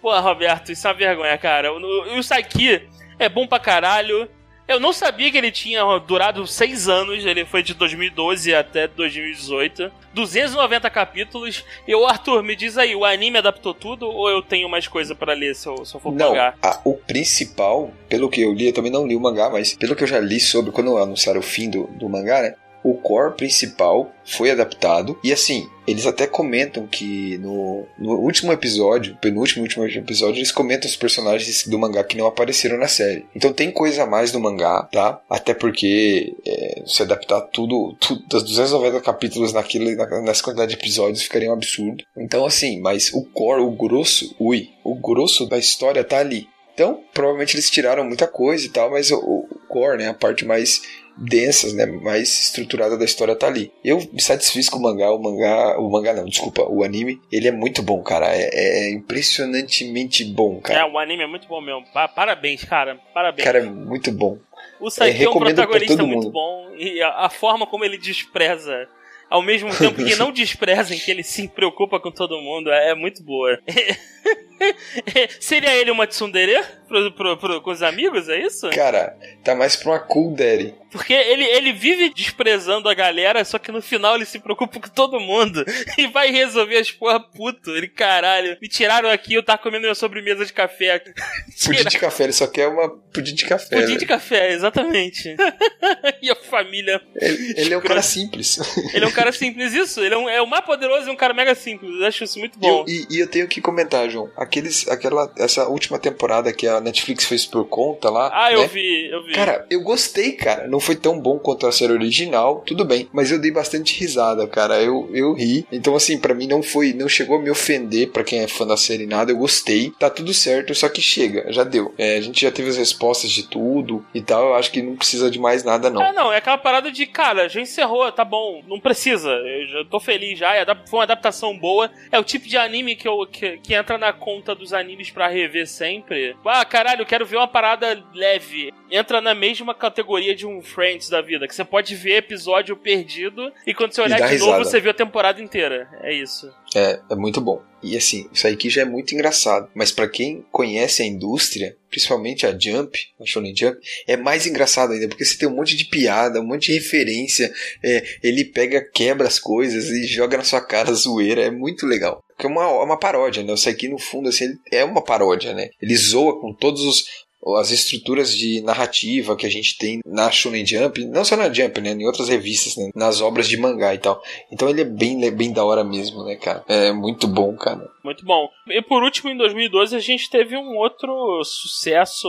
Pô, Roberto, isso é uma vergonha, cara. O, o Saiki é bom pra caralho. Eu não sabia que ele tinha durado seis anos. Ele foi de 2012 até 2018. 290 capítulos. E o Arthur, me diz aí, o anime adaptou tudo ou eu tenho mais coisa pra ler se eu, se eu for Não, pagar? a- o principal, pelo que eu li, eu também não li o mangá, mas pelo que eu já li sobre quando anunciaram o fim do, do mangá, né? O core principal foi adaptado. E assim, eles até comentam que no, no último episódio, penúltimo último episódio, eles comentam os personagens do mangá que não apareceram na série. Então tem coisa a mais no mangá, tá? Até porque é, se adaptar tudo, tudo das 290 capítulos naquilo, na- nessa quantidade de episódios ficaria um absurdo. Então assim, mas o core, o grosso, ui, o grosso da história tá ali. Então, provavelmente eles tiraram muita coisa e tal, mas o, o core, né, a parte mais densas, né, mais estruturada da história tá ali. Eu me satisfiz com o mangá, o mangá, o mangá não, desculpa, o anime, ele é muito bom, cara, é, é impressionantemente bom, É, cara. o anime é muito bom mesmo. Pa- parabéns, cara. Parabéns. Cara, é muito bom. o Saiki é, um recomendo pra protagonista muito bom. E a, a forma como ele despreza. Ao mesmo tempo que não despreza, em que ele se preocupa com todo mundo, é, é muito boa. Seria ele uma tsundere pro, pro, pro- com os amigos, é isso? Cara, tá mais pra uma cool daddy. Porque ele, ele vive desprezando a galera, só que no final ele se preocupa com todo mundo. E vai resolver as porra puto. Ele, caralho, me tiraram aqui, eu tava comendo minha sobremesa de café. Pudim de café, ele só quer uma pudim de café. Pudim né? de café, exatamente. e a família. Ele, ele é um cara simples. Ele é um cara simples, isso. Ele é, um, é o mais poderoso e um cara mega simples. Eu acho isso muito E bom. eu, e, e eu tenho que comentar, João. Aqueles, aquela, essa última temporada que a Netflix fez por conta lá. Ah, eu né? vi, eu vi. Cara, eu gostei, cara. Não foi tão bom quanto a série original, tudo bem. Mas eu dei bastante risada, cara. Eu, eu ri. Então, assim, pra mim não foi. Não chegou a me ofender pra quem é fã da série nada. Eu gostei. Tá tudo certo, só que chega, já deu. É, a gente já teve as respostas de tudo e tal. Eu acho que não precisa de mais nada, não. É, não, é aquela parada de, cara, já encerrou, tá bom, não precisa, eu já tô feliz já, é foi uma adaptação boa. É o tipo de anime que, eu, que, que entra na conta dos animes pra rever sempre. Ah, caralho, eu quero ver uma parada leve. Entra na mesma categoria de um Friends da vida, que você pode ver episódio perdido e quando você olhar de novo risada. você vê a temporada inteira. É isso. É, é muito bom. E assim, isso aí aqui já é muito engraçado. Mas pra quem conhece a indústria, principalmente a Jump, a Shonen Jump, é mais engraçado ainda, porque você tem um monte de piada, um monte de referência. é, ele pega, quebra as coisas e joga na sua cara zoeira. É muito legal. Porque é uma, é uma paródia, né? Isso aqui, no fundo, assim, ele é uma paródia, né? Ele zoa com todos os as estruturas de narrativa que a gente tem na Shonen Jump, não só na Jump, né, em outras revistas, né, nas obras de mangá e tal. Então ele é bem, é bem da hora mesmo, né, cara? É muito bom, cara. Muito bom. E por último, em 2012, a gente teve um outro sucesso,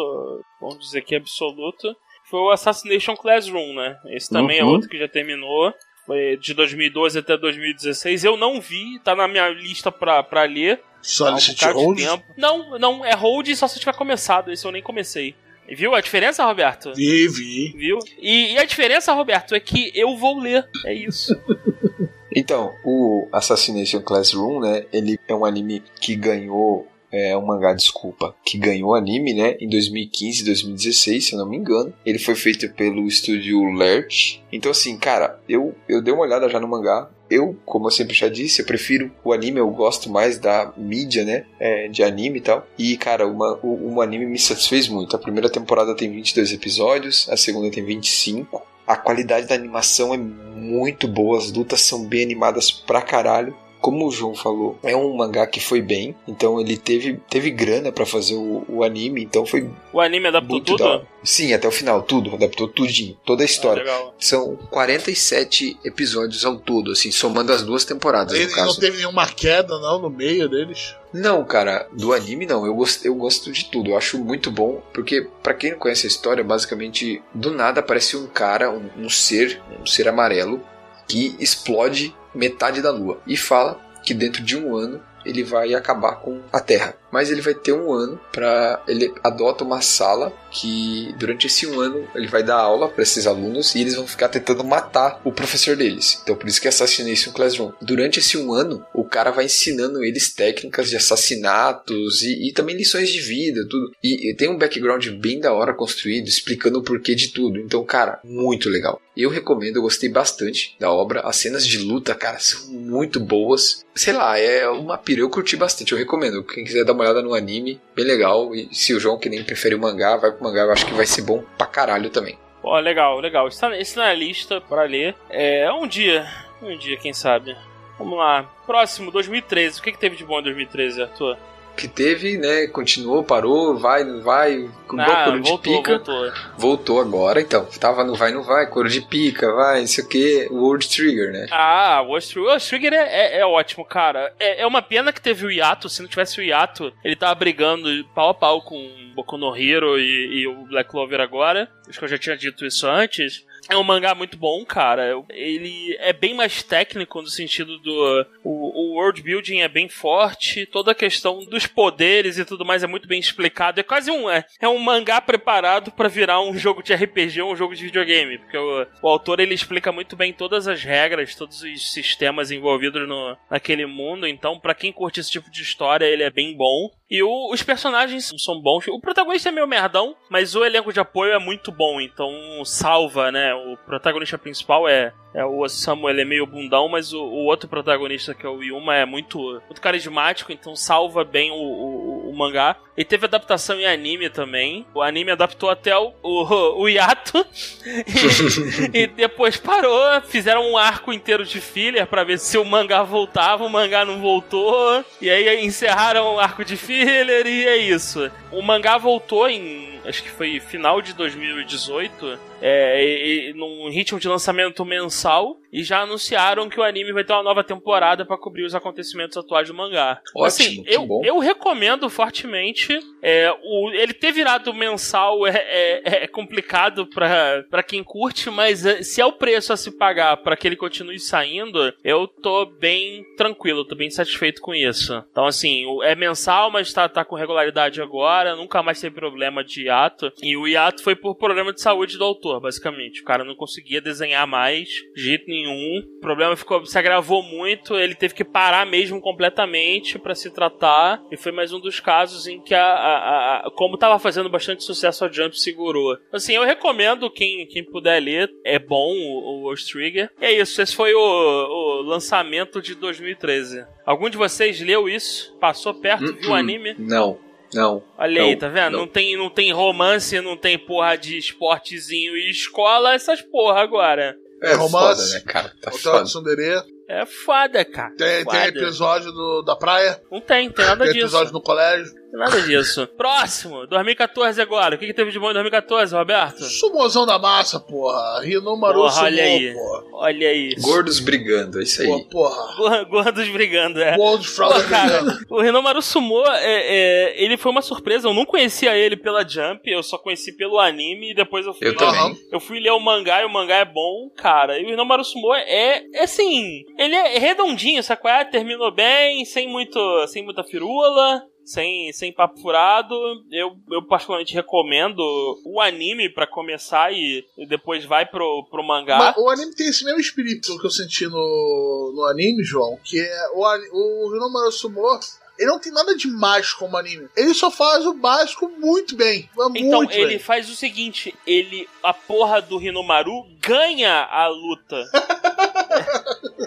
vamos dizer que absoluto, foi o Assassination Classroom, né? Esse também é Uhum. outro que já terminou. Foi de 2012 até 2016. Eu não vi, tá na minha lista pra, pra ler. Só um hold? tempo. Não, não, é hold só se tiver começado. Esse eu nem comecei. E Viu a diferença, Roberto? Vi, vi. Viu? E, e a diferença, Roberto, é que eu vou ler. É isso. Então, o Assassination Classroom, né, ele é um anime que ganhou é um mangá, desculpa, que ganhou anime, né, em 2015, 2016, se eu não me engano. Ele foi feito pelo estúdio Lurch. Então, assim, cara, eu, eu dei uma olhada já no mangá. Eu, como eu sempre já disse, eu prefiro o anime, eu gosto mais da mídia, né, é, de anime e tal. E, cara, uma, o, o anime me satisfez muito. A primeira temporada tem 22 episódios, a segunda tem 25. A qualidade da animação é muito boa, as lutas são bem animadas pra caralho. Como o João falou, é um mangá que foi bem, então ele teve, teve grana pra fazer o, o anime, então foi O anime adaptou muito tudo? da. Sim, até o final, tudo, adaptou tudinho, toda a Ah, história. legal. São 47 episódios ao todo, assim, somando as duas temporadas, Ele no não teve nenhuma queda, não, no meio deles. Não, cara, do anime não. Eu gosto, eu gosto de tudo. Eu acho muito bom, porque pra quem não conhece a história, basicamente do nada aparece um cara, um, um ser, um ser amarelo que explode metade da lua e fala que dentro de um ano ele vai acabar com a Terra. Mas ele vai ter um ano para ele adota uma sala que durante esse um ano ele vai dar aula para esses alunos e eles vão ficar tentando matar o professor deles. Então por isso que é Assassination Classroom. Durante esse um ano, o cara vai ensinando eles técnicas de assassinatos e, e também lições de vida, tudo. E, e tem um background bem da hora construído, explicando o porquê de tudo. Então, cara, muito legal. Eu recomendo, eu gostei bastante da obra. As cenas de luta, cara, são muito boas. Sei lá, é uma pira. Eu curti bastante, eu recomendo. Quem quiser dar uma olhada no anime, bem legal. E se o João que nem prefere o mangá, vai pro mangá, eu acho que vai ser bom pra caralho também. Ó, legal, legal. Está esse na lista para ler. É um dia, um dia, quem sabe. Vamos lá. Próximo, 2013. O que, que teve de bom em 2013, Arthur? Que teve, né? Continuou, parou, vai, não vai, com Ah, couro de voltou, pica. voltou. Voltou agora, então. Tava no vai, não vai, couro de pica, vai, não sei o que, World Trigger, né? Ah, o Ghost Trigger, o Ghost Trigger é, é, é ótimo, cara. É, é uma pena que teve o hiato. Se não tivesse o hiato, ele tava brigando pau a pau com Boku no Hero e, e o Black Clover agora. Acho que eu já tinha dito isso antes. É um mangá muito bom, cara. Ele é bem mais técnico no sentido do. O, o world building é bem forte, toda a questão dos poderes e tudo mais é muito bem explicado. É quase um. É, é um mangá preparado pra virar um jogo de RPG ou um jogo de videogame. Porque o, o autor ele explica muito bem todas as regras, todos os sistemas envolvidos no, naquele mundo. Então, pra quem curte esse tipo de história, ele é bem bom. E o- os personagens são bons. O protagonista é meio merdão, mas o elenco de apoio é muito bom, então salva, né? O protagonista principal é, é o Osamu, ele é meio bundão, mas o, o outro protagonista, que é o Yuma, é muito, muito carismático, então salva bem o, o, o mangá. E teve adaptação em anime também. O anime adaptou até o, o, o Yato. e, e depois parou, fizeram um arco inteiro de filler pra ver se o mangá voltava, o mangá não voltou. E aí encerraram o arco de filler e é isso. O mangá voltou em. Acho que foi final de 2018. É, e, e num ritmo de lançamento mensal. E já anunciaram que o anime vai ter uma nova temporada pra cobrir os acontecimentos atuais do mangá. Ótimo, assim, eu, bom. eu recomendo fortemente. É, o, ele ter virado mensal é, é, é complicado pra, pra quem curte, mas é, se é o preço a se pagar pra que ele continue saindo, eu tô bem tranquilo, tô bem satisfeito com isso. Então, assim, é mensal, mas tá, tá com regularidade agora, nunca mais teve problema de hiato. E o hiato foi por problema de saúde do autor, basicamente. O cara não conseguia desenhar mais, de jeito nenhum. O problema ficou, se agravou muito, ele teve que parar mesmo completamente pra se tratar. E foi mais um dos casos em que a, a- a- como tava fazendo bastante sucesso, a Jump segurou. Assim, eu recomendo quem, quem puder ler, é bom o, o Trigger. E é isso, esse foi o, o lançamento de 2013. Algum de vocês leu isso? Passou perto, viu o Hum, anime? Não, não. Olha aí, Não, tá vendo? Não. não. tem, não tem romance, não tem porra de esportezinho e escola, essas porra agora. É Romance. foda, né, cara? Tá foda. Tsundere. É foda, cara. Tem, tem Foda. episódio do, da praia. Não tem, tem nada Tem disso. episódio no colégio. Tem nada disso. Próximo, 2014 agora. O que, que teve de bom em 2014, Roberto? Sumozão da massa, porra. Rinomaru Porra, olha aí. porra. Olha aí. Gordos brigando, é isso aí. Porra. Gor- Gordos brigando, é. Pô, Fraude cara, o Renomaru Sumo, é, é, ele foi uma surpresa. Eu não conhecia ele pela Jump, eu só conheci pelo anime e depois eu fui, Eu também. eu fui ler o mangá e o mangá é bom, cara. E o Renomaru Sumo é, é assim, ele é redondinho, sacou? É, terminou bem, sem muito, sem muita firula. Sem, sem papo furado, eu, eu particularmente recomendo o anime pra começar e, e depois vai pro, pro mangá. Mas o anime tem esse mesmo espírito que eu senti no, no anime, João, que é o, o Rinomaru Sumo, ele não tem nada demais como anime. Ele só faz o básico muito bem. Mas Então, muito ele bem. faz o seguinte: ele, a porra do Rinomaru ganha a luta.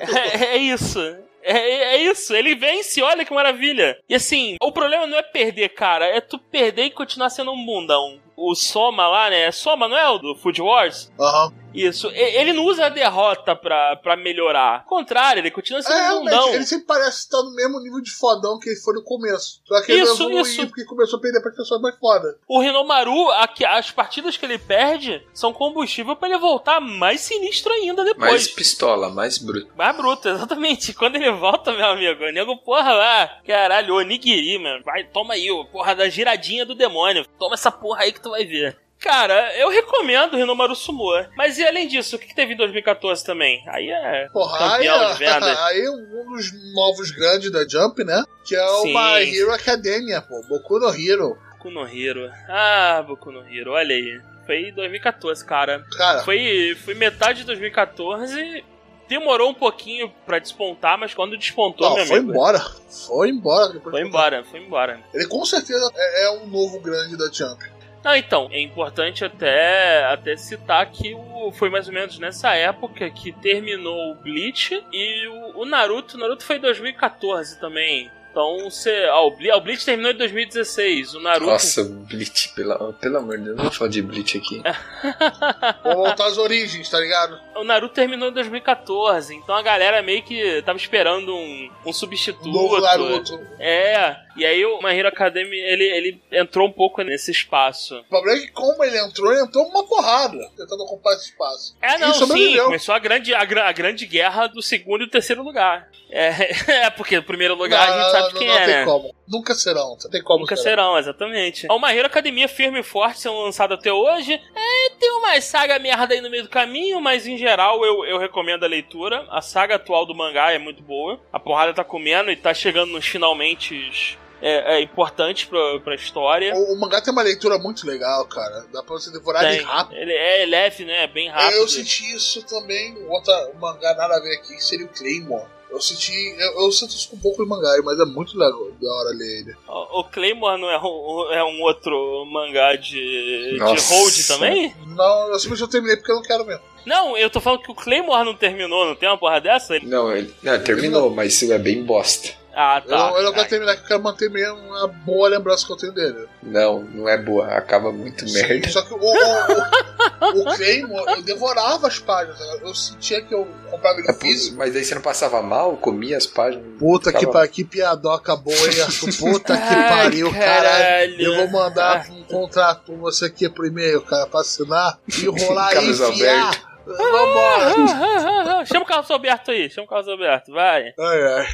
é, é isso. É, é isso, ele vence, olha que maravilha. E assim, o problema não é perder, cara, é tu perder e continuar sendo um bundão. O Soma lá, né? Soma, não é o do Food Wars? Aham. Isso. Ele não usa a derrota pra, pra melhorar. Ao contrário, ele continua É, sendo um bundão. ele sempre parece estar no mesmo nível de fodão que ele foi no começo. Só que Isso, ele evoluiu isso. porque começou a perder para pessoas mais foda. O Renomaru, as partidas que ele perde são combustível pra ele voltar mais sinistro ainda depois. Mais pistola, mais bruto. Mais bruto, exatamente. Quando ele volta, meu amigo, o nego, porra lá, caralho, onigiri, mano. Vai, toma aí, porra da giradinha do demônio. Toma essa porra aí que tu vai ver. Cara, eu recomendo Rinomaru Sumo. Mas e além disso, o que, que teve em 2014 também? Aí é Porra, aí, campeão de vendas. aí um dos novos grandes da Jump, né? Que é o. My Hero Academia, pô. Boku no Hero. Boku no Hero. Ah, Boku no Hero, olha aí. Foi em 2014, cara. Cara, Foi, foi metade de 2014. Demorou um pouquinho pra despontar, mas quando despontou, não, foi amigo, embora. Foi embora. Foi embora, foi embora. Ele com certeza é, é um novo grande da Jump. Não, então, é importante até, até citar que o, foi mais ou menos nessa época que terminou o Bleach e o, o Naruto. O Naruto foi em 2014 também. Então, você, ó, o, Ble- ó, o Bleach terminou em 2016. O Naruto. Nossa, Bleach, pela, pelo amor de Deus, não vou falar de Bleach aqui. Vamos voltar às origens, tá ligado? O Naruto terminou em 2014. Então a galera meio que tava esperando um, um substituto. O novo Naruto. É, e aí o My Hero Academy, ele, ele entrou um pouco nesse espaço. O problema é que como ele entrou, ele entrou uma porrada, tentando ocupar esse espaço. É, E não, sim, começou a grande, a, a grande guerra do segundo e do terceiro lugar. É, é porque o primeiro lugar a gente sabe de quem não é, tem né? como. Nunca serão. Não tem como Nunca serão. serão, exatamente. O My Hero Academia firme e forte sendo lançado até hoje. É, tem uma saga merda aí no meio do caminho, mas em geral eu, eu recomendo a leitura. A saga atual do mangá é muito boa. A porrada tá comendo e tá chegando nos finalmente é, é importante pra, pra história. O, o mangá tem uma leitura muito legal, cara. Dá pra você devorar ele Tem. rápido. Ele é leve, né? Bem rápido. Eu senti isso também. Outra mangá nada a ver aqui, que seria o Claymore. Eu senti. Eu, eu sinto isso com um pouco de mangá, mas é muito legal da hora ler ele. O o Claymore não é um, é um outro mangá de, de Nossa. hold também? Não, eu simplesmente eu terminei porque eu não quero mesmo. Não, eu tô falando que o Claymore não terminou, não tem uma porra dessa? Ele- Não, ele não, terminou, mas isso é bem bosta. Ah, Eu, tá. não, eu não quero Ah, terminar, que eu quero manter mesmo uma boa lembrança que eu tenho dele. Não, não é boa, acaba muito merda. Só que o, o, o, o Claymore, eu devorava as páginas. Eu sentia que eu comprava ele É físico. mas daí você não passava mal, comia as páginas. Puta que, Ficava- pa- que piadoca boa, hein, Arthur? Puta que pariu, caralho. Eu vou mandar um contrato pra você aqui por e-mail, cara, pra assinar e rolar e enfiar. Vambora. Chama o Carlos Alberto aí, chama o Carlos Alberto, vai. Ai, ai.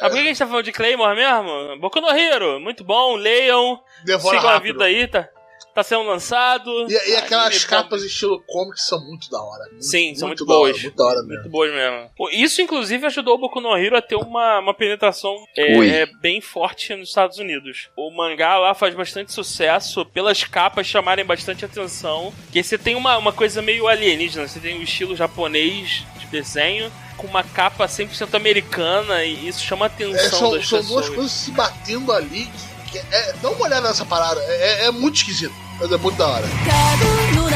Ah, por que a gente tá falando de Claymore mesmo? Boku no Hero, muito bom, leiam, Devora sigam a rápido. vida aí, tá, tá sendo lançado. E, e aquelas Anime capas estilo comics são muito da hora. Muito, Sim, são muito da hora, boas. muito da hora mesmo. Muito boas mesmo. Pô, Isso, inclusive, ajudou o Boku no Hero a ter uma, uma penetração é, é, bem forte nos Estados Unidos. O mangá lá faz bastante sucesso pelas capas chamarem bastante atenção. Que você tem uma, uma coisa meio alienígena, você tem o estilo japonês de desenho com uma capa 100% americana e isso chama a atenção É, são, das são pessoas. duas coisas se batendo ali. Que é, dá uma olhada nessa parada. É, é- é muito esquisito, mas é muito da hora. 株の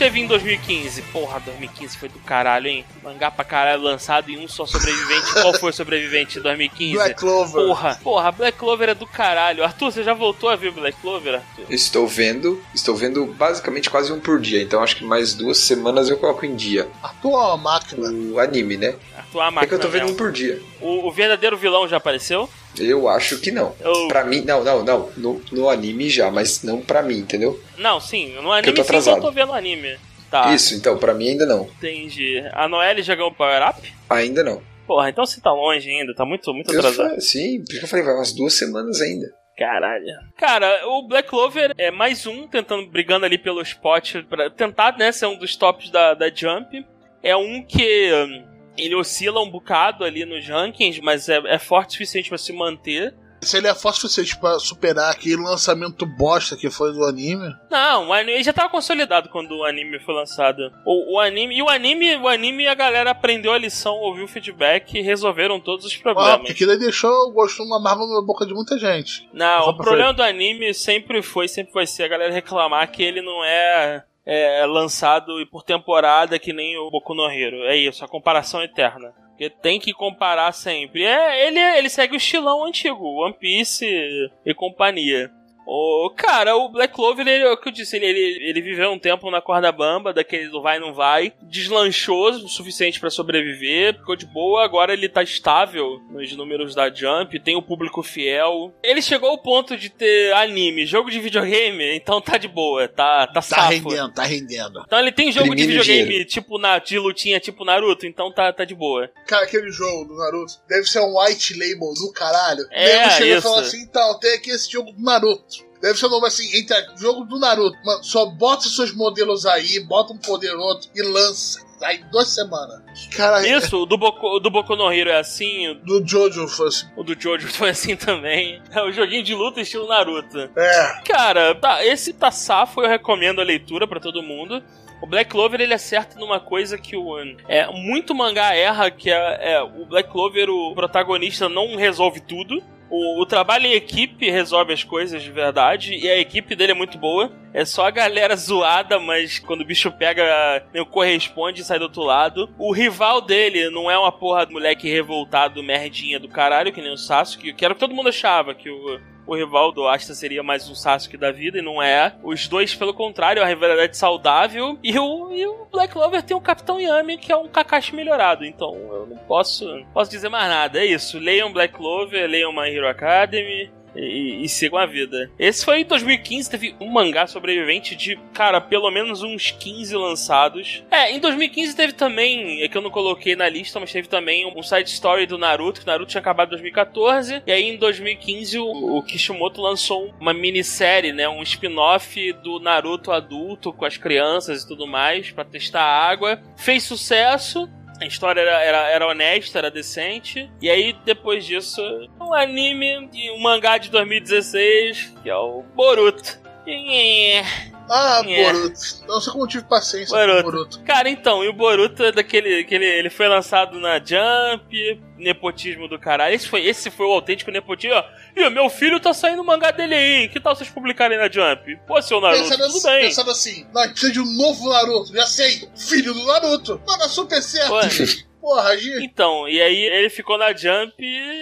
teve em 2015? Porra, 2015 foi do caralho, hein? Mangá pra caralho lançado e um só sobrevivente. Qual foi o sobrevivente de 2015? Black Clover. Porra, porra, Black Clover é do caralho. Arthur, você já voltou a ver Black Clover, Arthur? Estou vendo, estou vendo basicamente quase um por dia, então acho que mais duas semanas eu coloco em dia. Arthur é uma máquina. O anime, né? Arthur é uma É que eu tô máquina vendo um mesmo. por dia. o, o verdadeiro vilão já apareceu? Eu acho que não. Eu- Pra mim, não, não, não. No, no anime já, mas não pra mim, entendeu? Não, sim, no eu anime tô sim eu tô vendo anime. Tá, Isso, então, pra mim ainda não. entendi. A Noelle já ganhou o Power Up? Ainda não. Porra, então você tá longe ainda, tá muito, muito Eu atrasado. falei, sim, por isso que eu falei, vai umas duas semanas ainda. Caralho. Cara, o Black Clover é mais um tentando, brigando ali pelo spot pra tentar, né, ser um dos tops da, da Jump. É um que hum, ele oscila um bocado ali nos rankings, mas é, é forte o suficiente pra se manter. Se ele é forte o suficiente pra superar aquele lançamento bosta que foi do anime. Não, o anime já tava consolidado quando o anime foi lançado. O, o anime e o anime, o anime a galera aprendeu a lição, ouviu o feedback e resolveram todos os Ah, problemas. porque aquilo aí deixou o gosto uma marva na boca de muita gente. Não, Só o problema do anime sempre foi, sempre vai ser a galera reclamar que ele não é, é lançado por temporada que nem o Boku no Hero. É isso, a comparação eterna. Porque tem que comparar sempre. É, ele, ele segue o estilão antigo, One Piece e companhia. O cara, o Black Clover, ele, é o que eu disse, ele, ele, ele viveu um tempo na corda bamba, daquele do vai não vai, deslanchou o suficiente pra sobreviver, ficou de boa, agora ele tá estável nos números da Jump, tem o público fiel. Ele chegou ao ponto de ter anime, jogo de videogame, então tá de boa, tá, tá Tá safo. rendendo, tá rendendo. Então ele tem jogo de Imprimindo videogame dinheiro. tipo na, de lutinha tipo Naruto, então tá, tá de boa. Cara, aquele jogo do Naruto deve ser um white label do caralho. É, Nego chega e isso. fala assim, então, tem aqui esse jogo do Naruto. Deve ser um nome assim, entre jogo do Naruto. Mano, só bota seus modelos aí, bota um poder outro e lança. Aí duas semanas. Cara, Isso, o do Boku, do Boku no Hero é assim, do Jojo foi assim. o do Jojo foi assim também. É o joguinho de luta estilo Naruto. É. Cara, tá, esse tá safo, eu recomendo a leitura pra todo mundo. O Black Clover ele acerta numa coisa que o é muito mangá erra, que é, é, o Black Clover o protagonista não resolve tudo. O, o trabalho em equipe resolve as coisas de verdade e a equipe dele é muito boa. É só a galera zoada, mas quando o bicho pega, nem corresponde e sai do outro lado. O rival dele não é uma porra de moleque revoltado, merdinha do caralho, que nem o Sasuke, que era o que todo mundo achava, que o, o rival do Asta seria mais um Sasuke da vida e não é. Os dois, pelo contrário, uma rivalidade saudável. E o, e o Black Clover tem o Capitão Yami, que é um Kakashi melhorado. Então eu não posso, não posso dizer mais nada. É isso. Leiam Black Clover, leiam My Hero Academy. E, e sigam a vida. Esse foi em 2015, teve um mangá sobrevivente de, cara, pelo menos uns 15 lançados. É, em 2015 teve também, é que eu não coloquei na lista, mas teve também um side story do Naruto, que Naruto tinha acabado em 2014. E aí em 2015 o, o Kishimoto lançou uma minissérie, né, um spin-off do Naruto adulto com as crianças e tudo mais, pra testar a água. Fez sucesso. A história era, era, era honesta, era decente. E aí, depois disso, um anime e um mangá de 2016, que é o Boruto. Ah, É. Boruto. Não sei como eu tive paciência Boruto. com Boruto. Cara, então, e o Boruto é daquele. Aquele, ele foi lançado na Jump, nepotismo do caralho. Esse foi, esse foi o autêntico nepotismo. Ó, E o meu filho tá saindo o mangá dele aí. Que tal vocês publicarem na Jump? Pô, seu Naruto, Pensando, tudo assim, bem. pensando assim, nós precisamos de um novo Naruto. Já sei, filho do Naruto. Mano, super certo. Pô, Porra, gente. Então, e aí ele ficou na Jump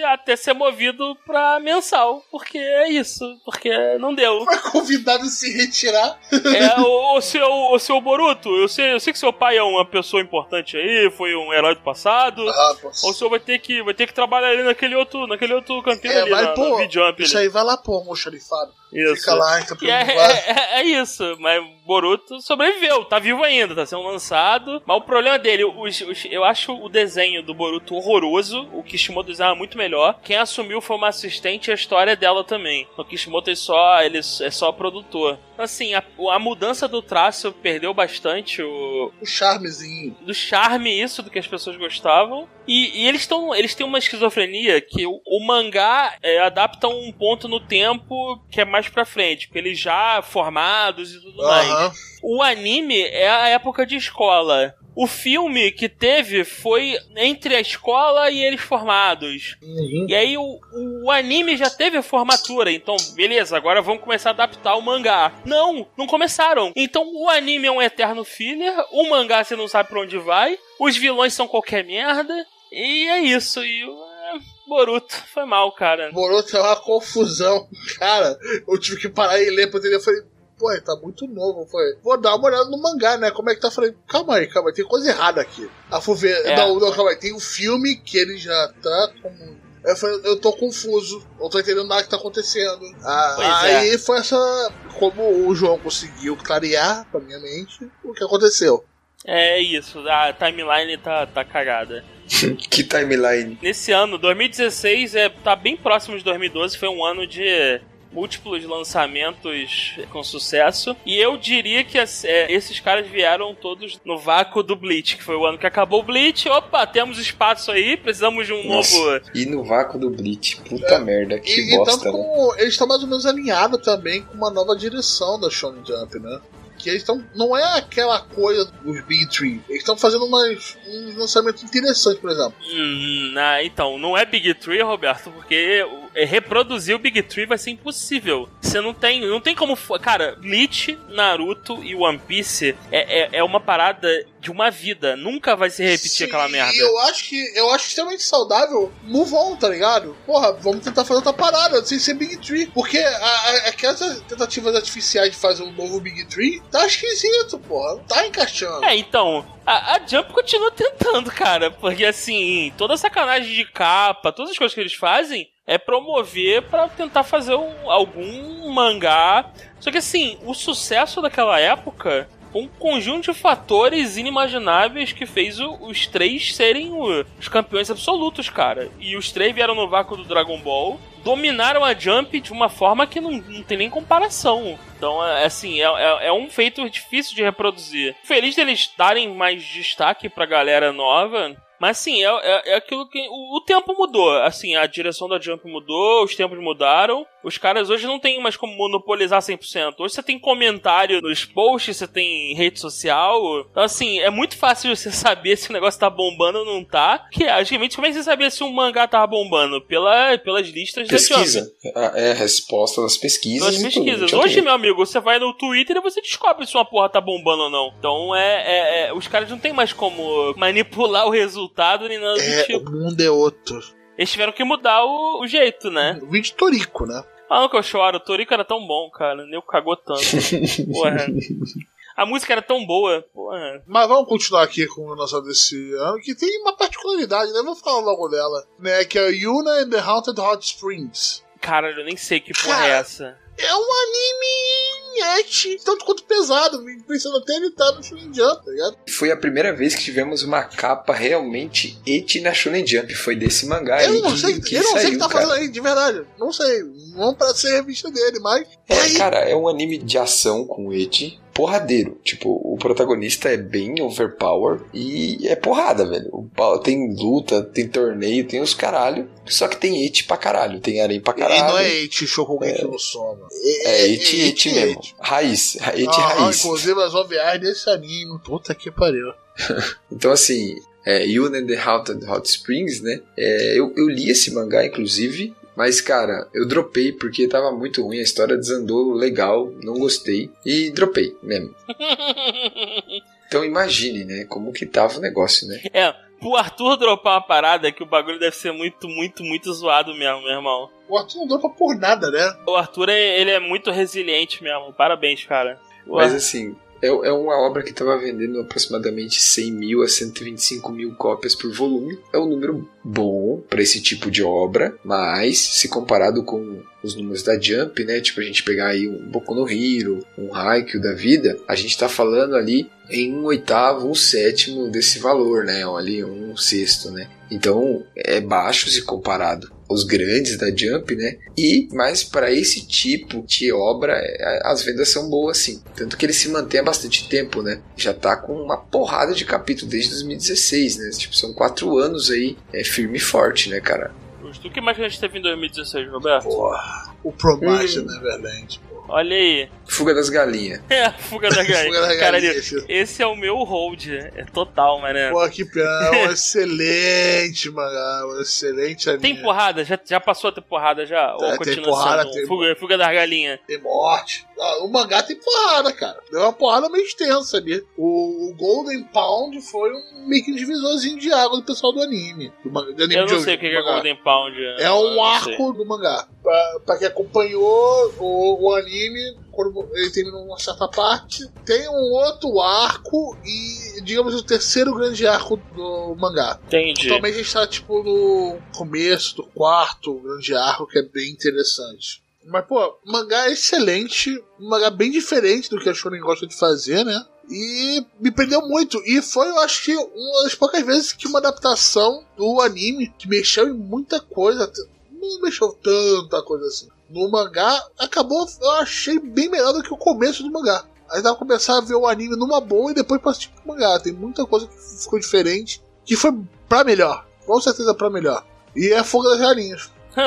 até ser movido pra mensal. Porque é isso. Porque não deu. Foi convidado a se retirar. É, o, o seu, o seu Boruto, eu sei, eu sei que seu pai é uma pessoa importante aí, foi um herói do passado. Ah. Ou o senhor vai ter que, vai ter que trabalhar ali naquele outro, naquele outro cantinho É, ali, vai na, pô. na Isso ali. aí vai lá pô, almoxarifado. Isso. Fica lá, então E é, é, é- é isso, mas Boruto sobreviveu, tá vivo ainda, tá sendo lançado. Mas o problema dele, os- os- eu acho o desenho do Boruto horroroso. O Kishimoto desenha muito melhor. Quem assumiu foi uma assistente e a história dela também. O Kishimoto é só, ele é só produtor. Assim, a, a mudança do traço perdeu bastante o, O charmezinho. do charme isso do que as pessoas gostavam. E, e eles estão. Eles têm uma esquizofrenia que o, o mangá é, adapta um ponto no tempo que é mais pra frente, porque eles já formados e tudo mais. Aham. O anime é a época de escola. O filme que teve foi entre a escola e eles formados. Uhum. E aí o, o anime já teve a formatura, então beleza, agora vamos começar a adaptar o mangá. Não, não começaram. Então o anime é um eterno filler, o mangá você não sabe pra onde vai, os vilões são qualquer merda, e é isso. E o é, Boruto foi mal, cara. Boruto é uma confusão. Cara, eu tive que parar e ler pra entender. Eu falei, pô, tá muito novo. Vou dar uma olhada no mangá, né? Como é que tá? Eu falei, calma aí, calma aí, tem coisa errada aqui. Aí fui ver, É. não, não, calma aí, tem o filme que ele já tá como. Eu falei, eu tô confuso, não tô entendendo nada que tá acontecendo. Ah, Pois aí foi essa. Como o João conseguiu clarear pra minha mente o que aconteceu. É isso, a timeline tá, tá cagada. que timeline. Nesse ano, 2016, é, tá bem próximo de 2012, foi um ano de múltiplos lançamentos com sucesso. E eu diria que as- é, esses caras vieram todos no vácuo do Bleach, que foi o ano que acabou o Bleach. Opa, temos espaço aí, precisamos de um Nossa, novo. E no vácuo do Bleach. Puta merda, que E, e bosta, tanto né? como eles estão mais ou menos alinhados também com uma nova direção da Shonen Jump, né? Que eles estão. Não é aquela coisa dos Big Tree. Eles estão fazendo umas, um lançamento interessante, por exemplo. Hum, ah, então, não é Big Tree, Roberto, porque reproduzir o Big Tree vai ser impossível. Você não tem, não tem como. Cara, Bleach, Naruto e One Piece é, é, é uma parada de uma vida. Nunca vai se repetir Sim, aquela merda. E eu acho que eu acho extremamente saudável move on, tá ligado? Porra, vamos tentar fazer outra parada, sem ser Big Tree. Porque a, a, aquelas tentativas artificiais de fazer um novo Big Tree tá esquisito, porra. Não tá encaixando. É, então, a, a Jump continua tentando, cara. Porque assim, toda a sacanagem de capa, todas as coisas que eles fazem é promover pra tentar fazer um- algum mangá. Só que assim, o sucesso daquela época um conjunto de fatores inimagináveis que fez o- os três serem o- os campeões absolutos, cara. E os três vieram no vácuo do Dragon Ball, dominaram a Jump de uma forma que não, não tem nem comparação. Então, é, assim, é, é- é um feito difícil de reproduzir. Feliz deles darem mais destaque pra galera nova. Mas assim, é, é, é aquilo que. O, o tempo mudou. Assim, a direção da Jump mudou, os tempos mudaram. Os caras hoje não tem mais como monopolizar 100%. Hoje você tem comentário nos posts, você tem rede social. Então, assim, é muito fácil você saber se o negócio tá bombando ou não tá. Que antigamente, como é que você sabia se um mangá tava bombando? Pela, pelas listas da Jump. Pesquisa. É a resposta das pesquisas. Tudo, pesquisas. Hoje, meu amigo, você vai no Twitter e você descobre se uma porra tá bombando ou não. Então é, é- é- Os caras não tem mais como manipular o resultado nem nada do É, tipo. o mundo é outro. Eles tiveram que mudar o, o jeito, né? O vídeo Torico, né? Ah, não que eu choro, o Torico era tão bom, cara. Nem cagou tanto. Porra. A música era tão boa. Porra. Mas vamos continuar aqui com o nosso desse ano, que tem uma particularidade, né? Vamos falar logo dela. Né? Que é a Yuna and the Haunted Hot Springs. Cara, eu nem sei que porra Cara, é essa. É um anime ete, tanto quanto pesado, pensando até ele tá no Shonen Jump, tá ligado? Foi a primeira vez que tivemos uma capa realmente eti na Shonen Jump. Foi desse mangá Eu não que, sei, que eu não sei o saiu, que tá cara. fazendo aí, de verdade. Não sei. Não pra ser revista dele, mas. É, cara, é um anime de ação com eti porradeiro. Tipo, o protagonista é bem overpower e é porrada, velho. Tem luta, tem torneio, tem os caralho. Só que tem eti pra caralho, tem arém pra e caralho. não é ete Shokugeki no Soma. É eti, eti mesmo. Raiz, eti Ah, raiz. inclusive as OVAs desse anime. Puta que pariu. Então, assim, é, Yuna and the Haunted Hot Springs, né? É, eu, eu li esse mangá, inclusive, mas, cara, eu dropei porque tava muito ruim, a história desandou legal, não gostei, e dropei mesmo. Então, imagine, né, como que tava o negócio, né? É, pro Arthur dropar uma parada que o bagulho deve ser muito, muito, muito zoado mesmo, meu irmão. O Arthur não dropa por nada, né? O Arthur, é- ele é muito resiliente mesmo. Parabéns, cara. Mas, assim, é, é uma obra que tava vendendo aproximadamente 100 mil a 125 mil cópias por volume. É um número bom para esse tipo de obra, mas se comparado com os números da Jump, né? Tipo, a gente pegar aí um Boku no Hero, um Haikyuu da vida, a gente tá falando ali em um oitavo, um sétimo desse valor, né? Ali um sexto, né? Então, é baixo se comparado aos grandes da Jump, né? E, mas para esse tipo de obra, é, as vendas são boas, sim. Tanto que ele se mantém há bastante tempo, né? Já tá com uma porrada de capítulo desde 2016, né? Tipo, são quatro anos aí, é firme e forte, né, cara? Justo. O que mais que a gente teve em 2016, Roberto? Porra. O Promise, Hum. Neverland. Olha aí. Fuga das galinhas. É, fuga da galinha. Fuga da galinha, esse- é o meu hold. É total, mané. Pô, que pena. É excelente mangá. Um excelente anime. Tem porrada? Já, já passou a ter porrada já? Ou É, tem continua porrada, sendo tem- fuga, fuga da galinha? Tem morte. Ah, o mangá tem porrada, cara. Deu uma porrada meio extensa ali. O, o Golden Pound foi um meio que divisorzinho de água do pessoal do anime. Do, do anime Eu não de- sei o que que é. Golden Pound. É um não sei. arco do mangá. Pra, pra quem acompanhou o, o anime, quando ele termina uma certa parte, tem um outro arco e, digamos, o terceiro grande arco do mangá. Entendi. Atualmente a gente tá, tipo, no começo do quarto grande arco, que é bem interessante. Mas, pô, mangá é excelente, um mangá bem diferente do que a Shonen gosta de fazer, né? E me prendeu muito. E foi, eu acho que, uma das poucas vezes que uma adaptação do anime, que mexeu em muita coisa, não mexeu tanta coisa assim. No mangá, acabou, eu achei bem melhor do que o começo do mangá. Aí dá pra começar a ver o anime numa boa e depois pra assistir pro mangá. Tem muita coisa que ficou diferente, que foi pra melhor. Com certeza pra melhor. E é a Fuga das Galinhas.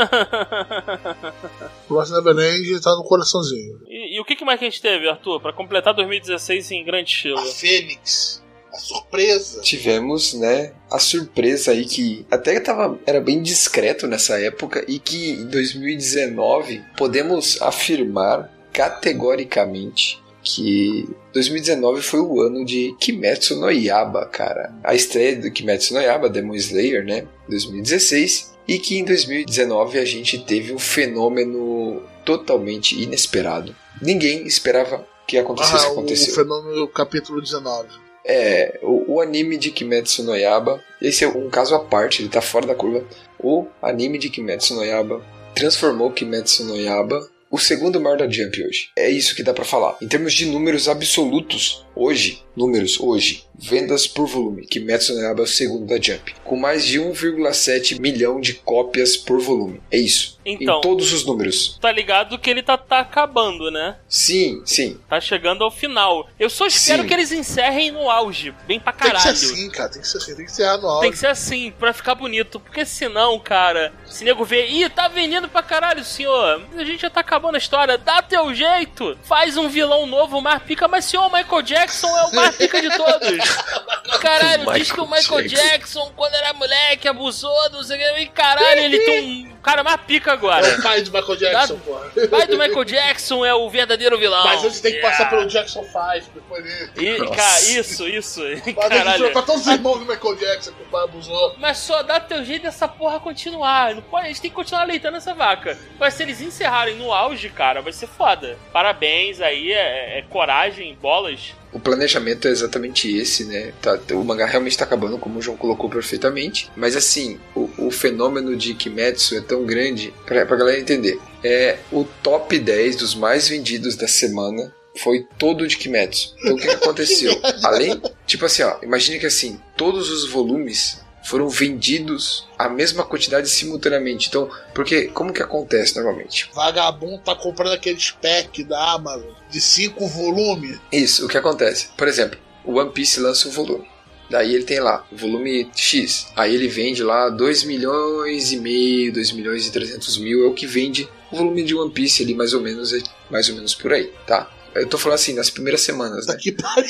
O Lost Neverland tá no coraçãozinho. e, e o que que mais que a gente teve, Arthur? Pra completar 2016 em grande estilo. A Fênix. A surpresa. Tivemos, né, a surpresa aí que até tava, era bem discreto nessa época e que em 2019 podemos afirmar categoricamente que 2019 foi o ano de Kimetsu no Yaba, cara. A estreia do Kimetsu no Yaba, Demon Slayer, né? 2016. E que em 2019 a gente teve um fenômeno totalmente inesperado. Ninguém esperava que acontecesse Ah, o aconteceu. o fenômeno capítulo 19. É, o, o anime de Kimetsu no Yaba, esse é um caso à parte, ele tá fora da curva. O anime de Kimetsu no Yaba transformou Kimetsu no Yaba o segundo maior da Jump hoje. É isso que dá pra falar. Em termos de números absolutos, hoje, números hoje, vendas por volume, no Yaba é o segundo da Jump, com mais de 1,7 milhão de cópias por volume. É isso. Então. Em todos os números. Tá ligado que ele tá, tá acabando, né? Sim, sim. Tá chegando ao final. Eu só espero Sim. que eles encerrem no auge, bem pra Tem que caralho. ser assim, cara. Tem que ser assim. Tem que ser anual. Tem que ser assim, pra ficar bonito. Porque senão, cara, se nego vê, ih, tá vendendo pra caralho, senhor. A gente já tá acabando a história. Dá teu jeito. Faz um vilão novo, mais pica. Mas, senhor, o Michael Jackson é o mais pica de todos. Caralho, diz que o Michael Michael Jackson. quando era moleque, abusou, não sei o que. E caralho, ele tem um cara mais pica agora. É o pai do Michael Jackson, porra. O pai do Michael Jackson é o verdadeiro vilão. Mas antes tem que passar Yeah. pelo Jackson 5, depois dele. E, cara, isso, isso. Mas a gente Caralho. trocar todos os irmãos do Michael Jackson que o pai abusou. Mas só dá teu jeito dessa porra continuar. Não pode, a gente tem que continuar leitando essa vaca. Mas se eles encerrarem no auge, cara, vai ser foda. Parabéns aí, é, é coragem, bolas. O planejamento é exatamente esse, né? Tá- o mangá realmente está acabando, como o João colocou perfeitamente. Mas assim, o, o fenômeno de Kimetsu é tão grande, pra, pra galera entender. É o top 10 dos mais vendidos da semana foi todo de Kimetsu. Então o que, que aconteceu? Além, tipo assim, ó, imagine que assim, todos os volumes foram vendidos a mesma quantidade simultaneamente. Então, porque como que acontece normalmente? Vagabundo tá comprando aqueles pack da Amazon de 5 volumes. Isso, o que acontece? Por exemplo, o One Piece lança um volume. Daí ele tem lá, o volume X. Aí ele vende lá 2 milhões e meio, 2 milhões e 300 mil. É o que vende o volume de One Piece ali, mais ou menos, é mais ou menos por aí, tá? Eu tô falando assim, nas primeiras semanas, né?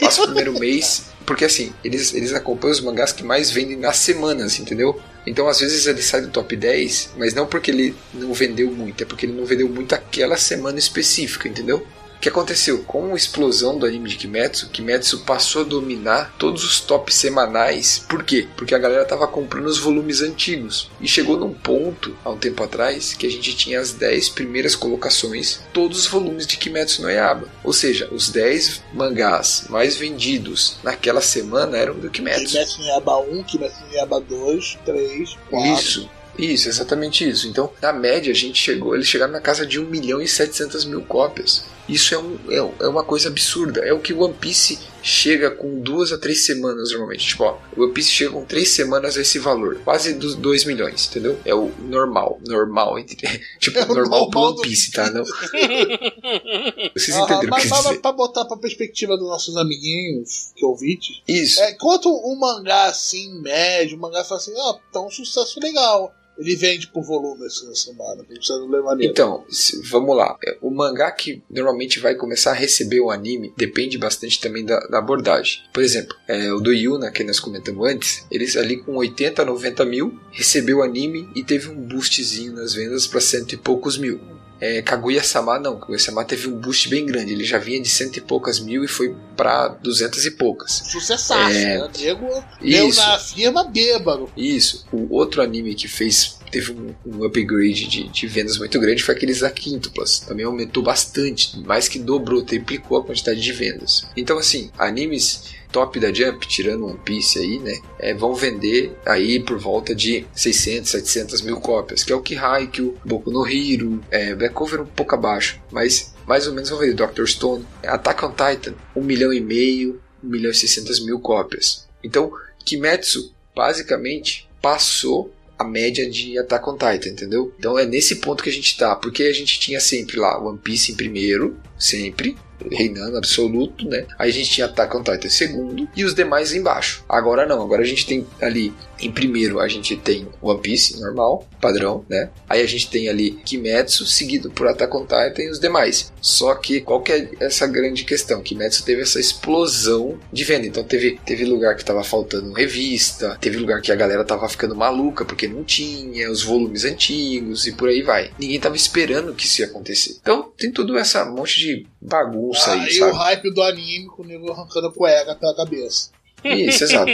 Passa o primeiro mês, porque assim, eles, eles acompanham os mangás que mais vendem nas semanas, entendeu? Então às vezes ele sai do top 10, mas não porque ele não vendeu muito, é porque ele não vendeu muito aquela semana específica, entendeu? O que aconteceu? Com a explosão do anime de Kimetsu, Kimetsu passou a dominar todos os tops semanais. Por quê? Porque a galera tava comprando os volumes antigos. E chegou num ponto, há um tempo atrás, que a gente tinha as 10 primeiras colocações, todos os volumes de Kimetsu no Yaiba. Ou seja, os 10 mangás mais vendidos naquela semana eram do Kimetsu. Kimetsu no Yaba 1, Kimetsu no Yaba 2, 3, 4. Isso. Isso, exatamente isso. Então, na média, a gente chegou, eles chegaram na casa de 1 milhão e 700 mil cópias. Isso é, um, é, é uma coisa absurda. É o que o One Piece chega com duas a três semanas normalmente. Tipo, ó, o One Piece chega com três semanas a esse valor. Quase dos 2 milhões, entendeu? É o normal. Normal. entre- Tipo, É o normal pro One do Piece, tá? Não. Vocês Aham, entenderam o que eu mas, mas pra botar pra perspectiva dos nossos amiguinhos que ouvintes, Isso. é, enquanto um mangá assim, médio, um mangá fala assim, ó, tá um sucesso legal. Ele vende por volume semana, não precisa levar nele. Então, se- vamos lá. É, O mangá que normalmente vai começar a receber o anime depende bastante também da, da abordagem. Por exemplo, é, o do Yuna, que nós comentamos antes, eles ali com 80, 90 mil, recebeu o anime e teve um boostzinho nas vendas para cento e poucos mil. É, Kaguya-sama não, Kaguya-sama teve um boost bem grande, ele já vinha de cento e poucas mil e foi para duzentas e poucas. Sucessaço, É. né? Diego deu Isso. na firma bêbado. Isso. O outro anime que fez teve um, um upgrade de, de vendas muito grande foi aqueles da Quintuplas. Também aumentou bastante, mais que dobrou, triplicou a quantidade de vendas. Então assim, animes top da Jump, tirando One Piece aí, né, é, vão vender aí por volta de 600, 700 mil cópias, que é o que Haikyuu, Boku no Hero, é, Black um pouco abaixo, mas mais ou menos vão vender Dr. Stone, Attack on Titan, 1 milhão e meio, 1 milhão e 600 mil cópias. Então, Kimetsu basicamente passou a média de Attack on Titan, entendeu? Então é nesse ponto que a gente tá, porque a gente tinha sempre lá One Piece em primeiro, sempre, reinando absoluto, né? Aí a gente tinha Attack on Titan segundo e os demais embaixo. Agora não, agora a gente tem ali Em primeiro a gente tem One Piece normal, padrão, né? Aí a gente tem ali Kimetsu, seguido por Attack on Titan e os demais. Só que qual que é essa grande questão? Kimetsu teve essa explosão de venda. Então teve, teve lugar que tava faltando revista, teve lugar que a galera tava ficando maluca porque não tinha os volumes antigos e por aí vai. Ninguém tava esperando que isso ia acontecer. Então tem tudo essa monte de bagunça aí, Aí sabe? o hype do anime com o nego arrancando a cueca pela cabeça. Isso, exato.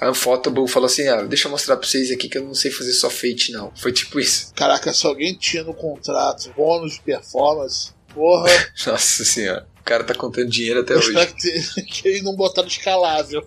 A Unfotable falou assim: ah, deixa eu mostrar pra vocês aqui que eu não sei fazer só fate, não. Foi tipo isso. Caraca, se alguém tinha no contrato bônus de performance, porra, Nossa senhora. O cara tá contando dinheiro até eu hoje. que, que eles não botaram escalável.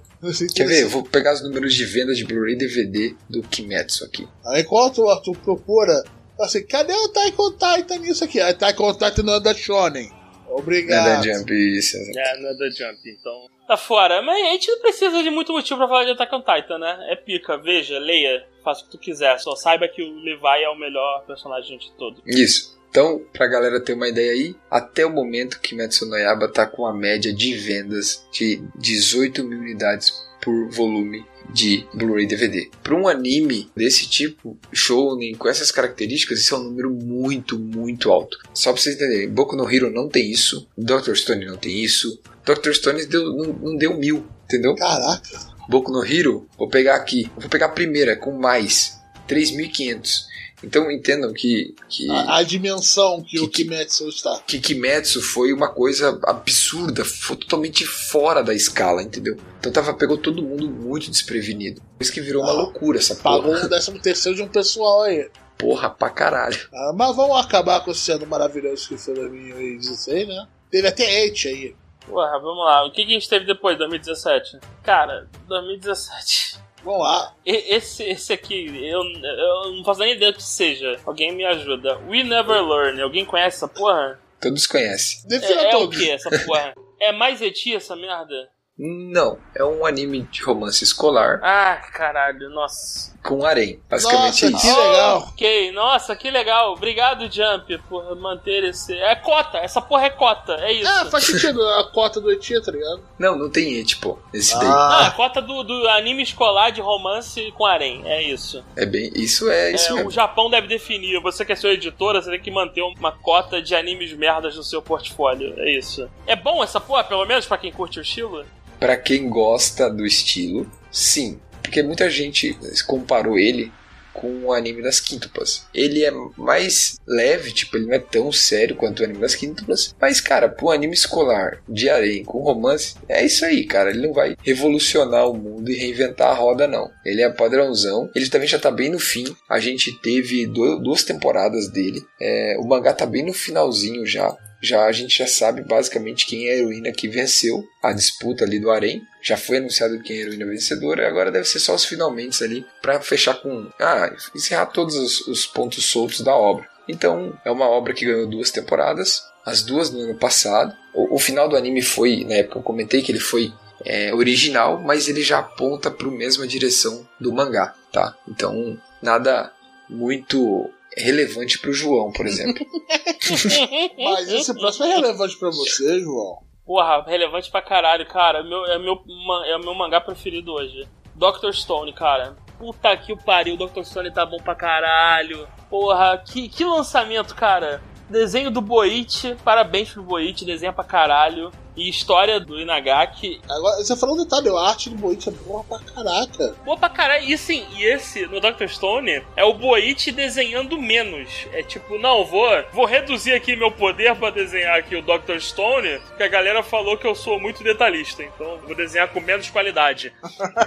Quer ver? Eu vou pegar os números de venda de Blu-ray e DVD do Kimetsu aqui. Aí enquanto o Arthur procura, fala assim, cadê o Taiko Titan nisso aqui? Aí Taiko Titan não é da Shonen. Não Obrigado. é da Jump, isso. É, não é da Jump, então. Tá fora. Mas a gente não precisa de muito motivo pra falar de Attack on Titan, né? É pica, veja, leia, faça o que tu quiser. Só saiba que o Levi é o melhor personagem de todo. Isso. Então, pra galera ter uma ideia aí, até o momento Kimetsu no Yaiba tá com a média de vendas de 18 mil unidades por volume de Blu-ray DVD. Para um anime desse tipo, shounen, com essas características, isso é um número muito, muito alto. Só pra vocês entenderem, Boku no Hero não tem isso, Dr. Stone não tem isso, Dr. Stone deu, não, não deu mil, entendeu? Caraca. Boku no Hero, vou pegar aqui, vou pegar a primeira com mais, 3.500. Então entendam que, que, A, a dimensão que, o Que- Kimetsu está. que Kimetsu foi uma coisa absurda, foi totalmente fora da escala, entendeu? Então tava, pegou todo mundo muito desprevenido. Por isso que virou uma Ah, loucura essa Pagou porra. um décimo terceiro de um pessoal aí. Porra pra caralho. Ah, mas vamos acabar com esse ano maravilhoso que foi 2016, né? Teve até Eight aí. Porra, vamos lá. O que, que a gente teve depois de 2017? Cara, 2017. Vamos lá. Esse, esse aqui, eu, eu não faço nem ideia do que seja. Alguém me ajuda. We Never Learn. Alguém conhece essa porra? Todos conhecem. Defina É, é o que essa porra? É mais eti essa merda? Não, é um anime de romance escolar Ah, caralho, nossa. com harém. Basicamente Nossa, é isso. que legal. Ok, nossa, que legal. Obrigado, Jump, por manter esse. É cota, essa porra é cota, é isso. Ah, faz sentido a cota do Eti, tá ligado? Não, não tem et, pô. Esse daí. Ah, Ah, cota do, do anime escolar de romance com harém, é isso. É bem. Isso é isso É, o mesmo. Japão deve definir. Você que é sua editora, você tem que manter uma cota de animes merdas no seu portfólio. É isso. É bom essa porra, pelo menos pra quem curte o estilo? Pra quem gosta do estilo, sim. Porque muita gente comparou ele com o anime das quíntuplas. Ele é mais leve, tipo, ele não é tão sério quanto o anime das quíntuplas. Mas, cara, pro anime escolar de harém com romance, é isso aí, cara. Ele não vai revolucionar o mundo e reinventar a roda, não. Ele é padrãozão. Ele também já tá bem no fim. A gente teve du- duas temporadas dele. É, o mangá tá bem no finalzinho já. Já a gente já sabe basicamente quem é a heroína que venceu a disputa ali do harém. Já foi anunciado quem é a heroína vencedora. Agora deve ser só os finalmente ali pra fechar com ah, encerrar todos os, os pontos soltos da obra. Então é uma obra que ganhou duas temporadas, as duas no ano passado. O, o final do anime foi, na época eu comentei que ele foi é, original, mas ele já aponta para a mesma direção do mangá, tá? Então nada muito relevante para o João, por exemplo. mas esse próximo é relevante pra você, João. Porra, relevante pra caralho, cara. Meu, é, meu, é o meu mangá preferido hoje. Dr. Stone, cara. Puta que o pariu, Dr. Stone tá bom pra caralho. Porra, que, que lançamento, cara. Desenho do Boichi, parabéns pro Boichi, desenha pra caralho. E história do Inagaki. Agora, você falou um detalhe, a arte do Boichi é boa pra caraca. Boa pra caralho. E sim, e esse, no Dr. Stone, é o Boichi desenhando menos. É tipo, não, vou, vou reduzir aqui meu poder pra desenhar aqui o Dr. Stone, que a galera falou que eu sou muito detalhista. Então, vou desenhar com menos qualidade.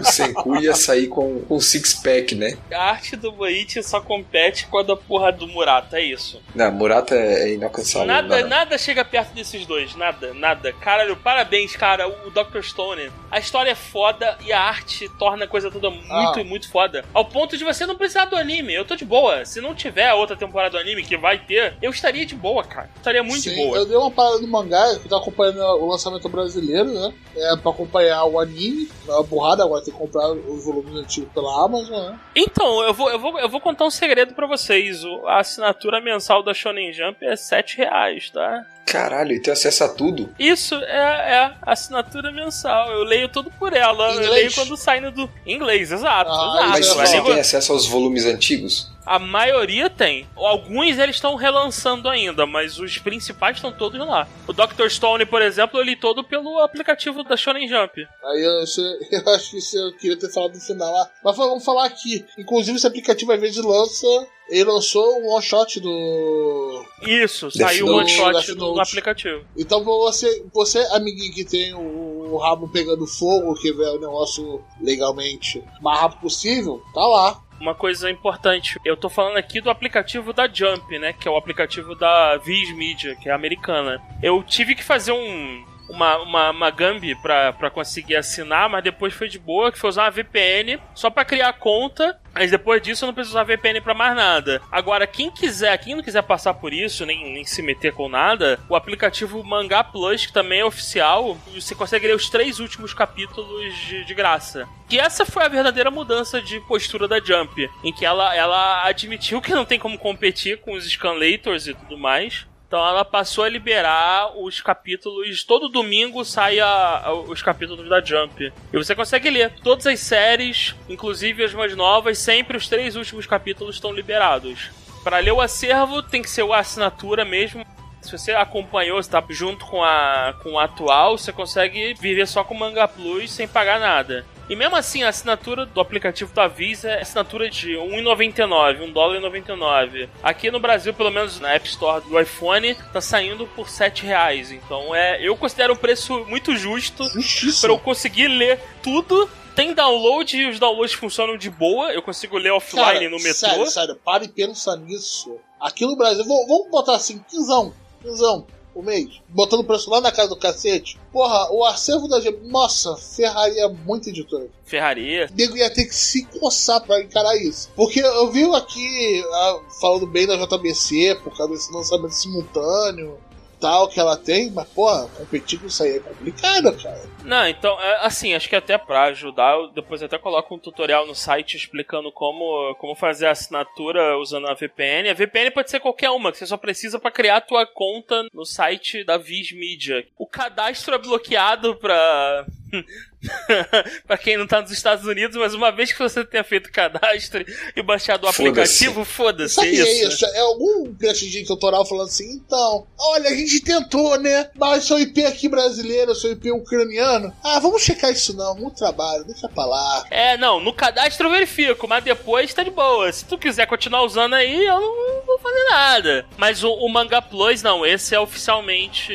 O Senku ia sair com um six-pack, né? A arte do Boichi só compete com a da porra do Murata, é isso. Não, Murata é inalcançável. Nada, nada chega perto desses dois, nada, nada. Caralho, parabéns, cara, o Dr. Stone. A história é foda e a arte torna a coisa toda muito, Ah. muito foda. Ao ponto de você não precisar do anime. Eu tô de boa. Se não tiver a outra temporada do anime, que vai ter, eu estaria de boa, cara. Estaria muito Sim, de boa. Eu dei uma parada no mangá, que tô acompanhando o lançamento brasileiro, né? É pra acompanhar o anime. É uma burrada agora, tem que comprar os volumes antigos pela Amazon, né? Então, eu vou, eu, vou, eu vou contar um segredo pra vocês. A assinatura mensal da Shonen Jump é 7 reais, tá? Caralho, e tem acesso a tudo? Isso é, é assinatura mensal. Eu leio tudo por ela. Eu Inglês? leio quando sai no do. Inglês, exato. Ah, exato. Mas eu você tem acesso aos volumes antigos? A maioria tem. Alguns eles estão relançando ainda, mas os principais estão todos lá. O Dr. Stone, por exemplo, eu li todo pelo aplicativo da Shonen Jump. Aí eu, eu acho que isso eu queria ter falado no final. Ah, mas vamos falar aqui. Inclusive, esse aplicativo às vezes lança. Ele lançou um one shot do. Isso, saiu o one shot Note. aplicativo. Então você, você, amiguinho que tem o, o rabo pegando fogo, que vê o negócio legalmente o mais rápido possível, tá lá. Uma coisa importante, eu tô falando aqui do aplicativo da Jump, né? Que é o aplicativo da Viz Media, que é americana. Eu tive que fazer um. Uma, uma, uma Gambi pra, pra conseguir assinar, mas depois foi de boa, que foi usar uma VPN só pra criar conta. Mas depois disso eu não preciso usar VPN pra mais nada. Agora, quem quiser, quem não quiser passar por isso, nem, nem se meter com nada, o aplicativo Mangá Plus, que também é oficial, você consegue ler os três últimos capítulos de, de graça. E essa foi a verdadeira mudança de postura da Jump, em que ela, ela admitiu que não tem como competir com os scanlators e tudo mais. Então ela passou a liberar os capítulos. Todo domingo sai a- a- os capítulos da Jump. E você consegue ler todas as séries, inclusive as mais novas, sempre os três últimos capítulos estão liberados. Para ler o acervo tem que ser a assinatura mesmo. Se você acompanhou, você tá junto com a com o atual, você consegue viver só com o Manga Plus sem pagar nada. E mesmo assim, a assinatura do aplicativo da Visa é assinatura de R$1,99, 1 dólar e 99. Aqui no Brasil, pelo menos na App Store do iPhone, tá saindo por 7 reais. Então é, eu considero um preço muito justo para eu conseguir ler tudo. Tem download e os downloads funcionam de boa. Eu consigo ler offline Cara, no metrô. Sério, sério, para e pensa nisso. Aqui no Brasil, vamos botar assim, quinzão, quinzão, o mês. Botando o preço lá na casa do cacete. Porra, o acervo da G... Nossa, ferraria muito editora. Ferraria. Nego ia ter que se coçar pra encarar isso. Porque eu vi aqui, ah, falando bem da JBC, por causa desse lançamento simultâneo tal que ela tem, mas, porra, competir com isso aí é complicado, cara. Não, então, é, assim, acho que até pra ajudar, eu depois até coloco um tutorial no site explicando como, como fazer a assinatura usando a VPN. A VPN pode ser qualquer uma, que você só precisa pra criar a tua conta no site da Viz Media. O cadastro é bloqueado pra. pra quem não tá nos Estados Unidos, mas uma vez que você tenha feito o cadastro e baixado o aplicativo, foda-se. Sabe é o que é isso. isso? É algum prestigiante autoral falando assim, então, olha, a gente tentou, né? Mas seu IP aqui brasileiro, seu IP ucraniano. Ah, vamos checar isso não, muito trabalho, deixa pra lá. É, não, no cadastro eu verifico, mas depois tá de boa. Se tu quiser continuar usando aí, eu não vou fazer nada. Mas o, o Manga Plus, não, esse é oficialmente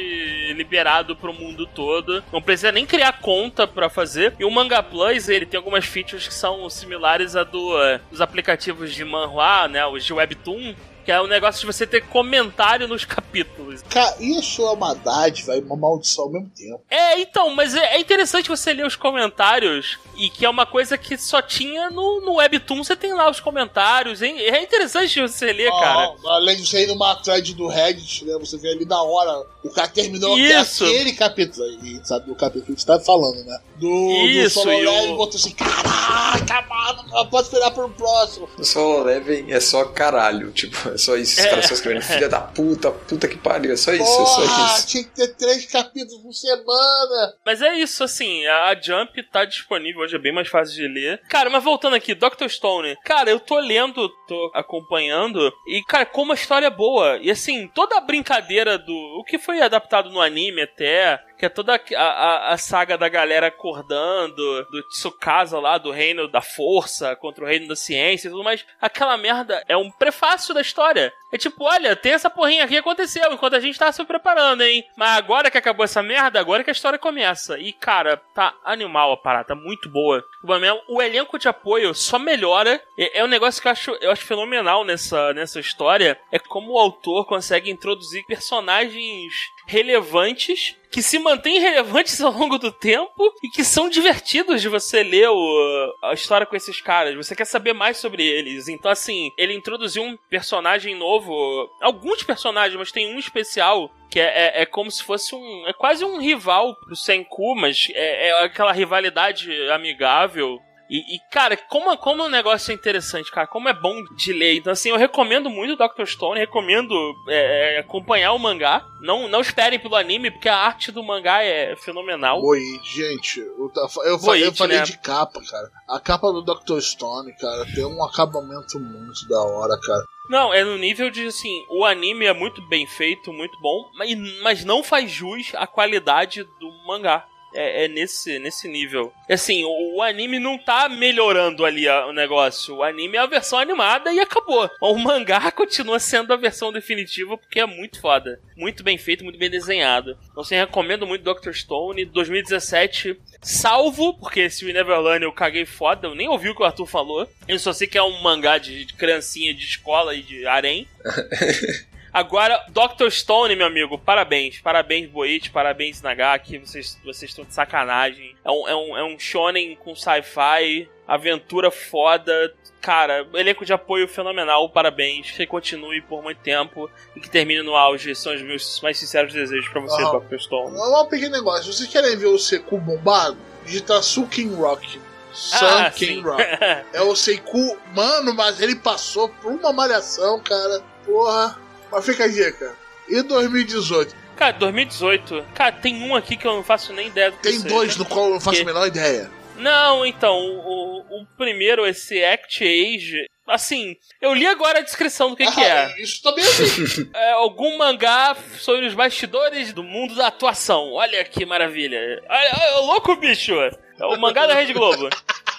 liberado pro mundo todo. Não precisa nem criar conta pra fazer. E o Manga Plus, ele tem algumas features que são similares a do, eh, dos aplicativos de manhua, né, os de Webtoon. Que é o negócio de você ter comentário nos capítulos. Cara, isso é uma dádiva e uma maldição ao mesmo tempo. É, então, mas é, é interessante você ler os comentários e que é uma coisa que só tinha no, no Webtoon, você tem lá os comentários, hein? É interessante você ler, cara. Além de sair numa thread do Reddit, né? Você vê ali na hora, o cara terminou Isso. aquele capítulo. E sabe do capítulo que a gente tá falando, né? Do, Isso, do Solo e o- Leveling botou assim, caraca, mano, não posso esperar pro próximo. O Solo Leveling é só caralho, tipo, é só isso. Os É. caras só escrevendo filha da puta, puta que pariu, é só isso, é só Porra, isso. tinha que ter três capítulos por semana. Mas é isso, assim, a a Jump tá disponível hoje, é bem mais fácil de ler. Cara, mas voltando aqui, Dr. Stone. Cara, eu tô lendo, tô acompanhando, e, cara, como a história é boa. E, assim, toda a brincadeira do. O que foi adaptado no anime até. Que é toda a, a, a saga da galera acordando, do Tsukasa lá, do reino da força contra o reino da ciência e tudo mais. Aquela merda é um prefácio da história. É tipo, olha, tem essa porrinha aqui que aconteceu enquanto a gente tava se preparando, hein? Mas agora que acabou essa merda, agora que a história começa. E, cara, tá animal a parada, tá muito boa. O O elenco de apoio só melhora. É, é um negócio que eu acho, eu acho fenomenal nessa, nessa história. É como o autor consegue introduzir personagens relevantes que se mantêm relevantes ao longo do tempo e que são divertidos de você ler o- a história com esses caras. Você quer saber mais sobre eles. Então, assim, ele introduziu um personagem novo. Alguns personagens, mas tem um especial que é, é, é como se fosse um. É quase um rival pro Senku, mas é, é aquela rivalidade amigável. E, e, cara, como, como o negócio é interessante, cara, como é bom de ler. Então, assim, eu recomendo muito o Dr. Stone, recomendo é, é, acompanhar o mangá. Não, não esperem pelo anime, porque a arte do mangá é fenomenal. Oi, gente, eu, eu, eu falei né? de capa, cara. A capa do Dr. Stone, cara, tem um acabamento muito da hora, cara. Não, é no nível de, assim, o anime é muito bem feito, muito bom, mas, mas não faz jus à qualidade do mangá. É, é nesse, nesse nível. Assim, o, o anime não tá melhorando ali a- o negócio. O anime é a versão animada e acabou. O mangá continua sendo a versão definitiva porque é muito foda. Muito bem feito, muito bem desenhado. Então, assim, recomendo muito Dr. Stone. 2017, salvo, porque esse We Never Learn eu caguei foda, eu nem ouvi o que o Arthur falou. Eu só sei que é um mangá de, de criancinha de escola e de harém. Agora, Dr. Stone, meu amigo, parabéns. Parabéns, Boit, parabéns, Nagaki. Vocês vocês estão de sacanagem. É um, é um, é um shonen com sci-fi, aventura foda. Cara, elenco de apoio fenomenal, parabéns. Que continue por muito tempo e que termine no auge. São os meus mais sinceros desejos pra você, Ah. Dr. Stone. Um pequeno negócio, vocês querem ver o Seku bombado? Digita Sukin Rock. Sun Ah. Rock. É o Seiku, mano, mas ele passou por uma malhação, cara. Porra. Mas fica a dica. E 2018? Cara, 2018. Cara, tem um aqui que eu não faço nem ideia do que Tem seja. dois no qual eu não faço a menor ideia. Não, então, o, o primeiro, esse Act Age, assim, eu li agora a descrição do que, que é. Ah, Isso também é. Algum mangá sobre os bastidores do mundo da atuação. Olha que maravilha. Olha, olha o louco bicho. É o mangá da Rede Globo.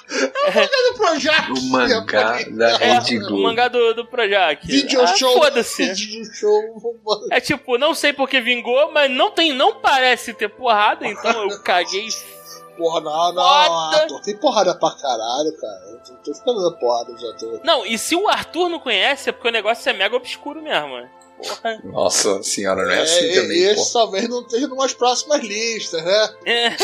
Do Projac. O mangá da É, Rede o Globo. mangá do, do Projac. Video Ah, show. Foda-se. Video show. mano. É tipo, não sei porque vingou, mas não tem, não parece ter porrada, então eu caguei. Porra, não, não. Foda. Arthur, tem porrada pra caralho, cara. Eu tô- tô esperando a porrada já. Tô... Não, e se o Arthur não conhece, é porque o negócio é mega obscuro mesmo. Porra. Nossa senhora, não é, assim É, também, esse pô. talvez não esteja numas próximas listas, né?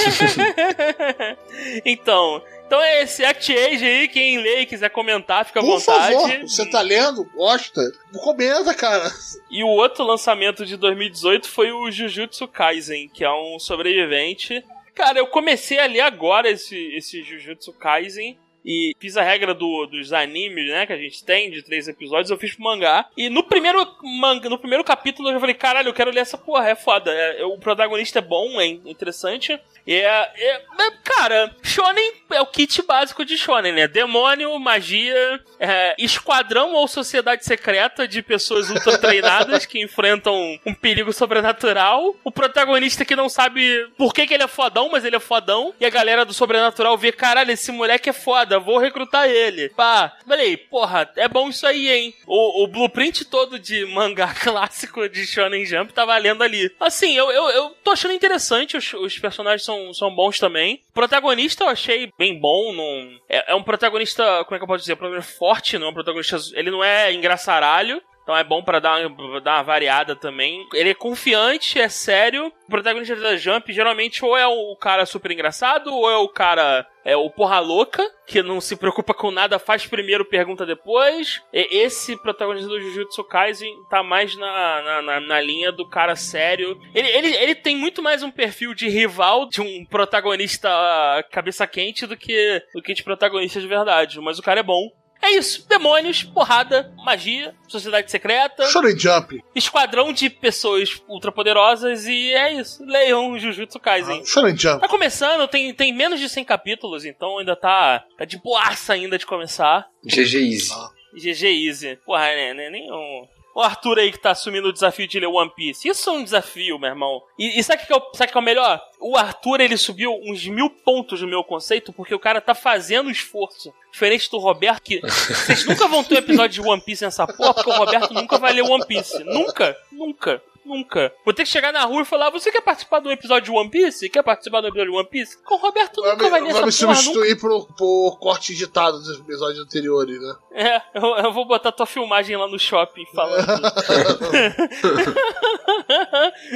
então, então é esse Act Age aí, quem lê e quiser comentar, fica à Por vontade. favor, você tá lendo? Gosta? Comenta, cara. E o outro lançamento de 2018 foi o Jujutsu Kaisen, que é um sobrevivente. Cara, eu comecei a ler agora esse, esse Jujutsu Kaisen. E fiz a regra do- dos animes, né, que a gente tem, de três episódios, eu fiz pro mangá. E no primeiro manga, no primeiro capítulo eu falei, caralho, eu quero ler essa porra, é foda. É- é- o protagonista é bom, é interessante. E é, é- é- Cara, Shonen é o kit básico de Shonen, né? Demônio, magia, é, esquadrão ou sociedade secreta de pessoas ultra treinadas que enfrentam um perigo sobrenatural. O protagonista que não sabe por que, que ele é fodão, mas ele é fodão. E a galera do sobrenatural vê, caralho, esse moleque é foda, vou recrutar ele. Pá, falei, porra, é bom isso aí, hein? O, o blueprint todo de mangá clássico de Shonen Jump tá valendo ali. Assim, eu, eu, eu tô achando interessante, os, os personagens são, são bons também. Protagonista eu achei bem bom, não... é, é um protagonista, como é que eu posso dizer? Um protagonista forte, não é um protagonista... Ele não é engraçaralho, então é bom pra dar, pra dar uma variada também. Ele é confiante, é sério. O protagonista da Jump geralmente ou é o cara super engraçado, ou é o cara. É o porra louca, que não se preocupa com nada, faz primeiro, pergunta depois. E esse protagonista do Jujutsu Kaisen tá mais na, na, na- na linha do cara sério. Ele, ele, ele tem muito mais um perfil de rival de um protagonista ah, cabeça quente do que, do que de protagonista de verdade. Mas o cara é bom. É isso, demônios, porrada, magia, sociedade secreta, Shonen Jump. esquadrão de pessoas ultrapoderosas e é isso. Leiam Jujutsu Kaisen. Shonen Jump. Tá começando, tem, tem menos de 100 capítulos, então ainda tá, tá de boaça ainda de começar. GG Easy. GG Easy. Porra, né, né, nem um... O Arthur aí que tá assumindo o desafio de ler One Piece. Isso é um desafio, meu irmão. E, e sabe o que, é o- sabe que é o melhor? O Arthur, ele subiu uns mil pontos no meu conceito porque o cara tá fazendo esforço. Diferente do Roberto, que vocês nunca vão ter um episódio de One Piece nessa porra, porque o Roberto nunca vai ler One Piece. Nunca, nunca. Nunca. Vou ter que chegar na rua e falar: Você quer participar do episódio de One Piece? Quer participar do episódio de One Piece? Com o Roberto Vai nunca me, vai ler vai me essa porra, nunca. substituir por, por corte editado dos episódios anteriores, né? É, eu, eu vou botar tua filmagem lá no shopping falando.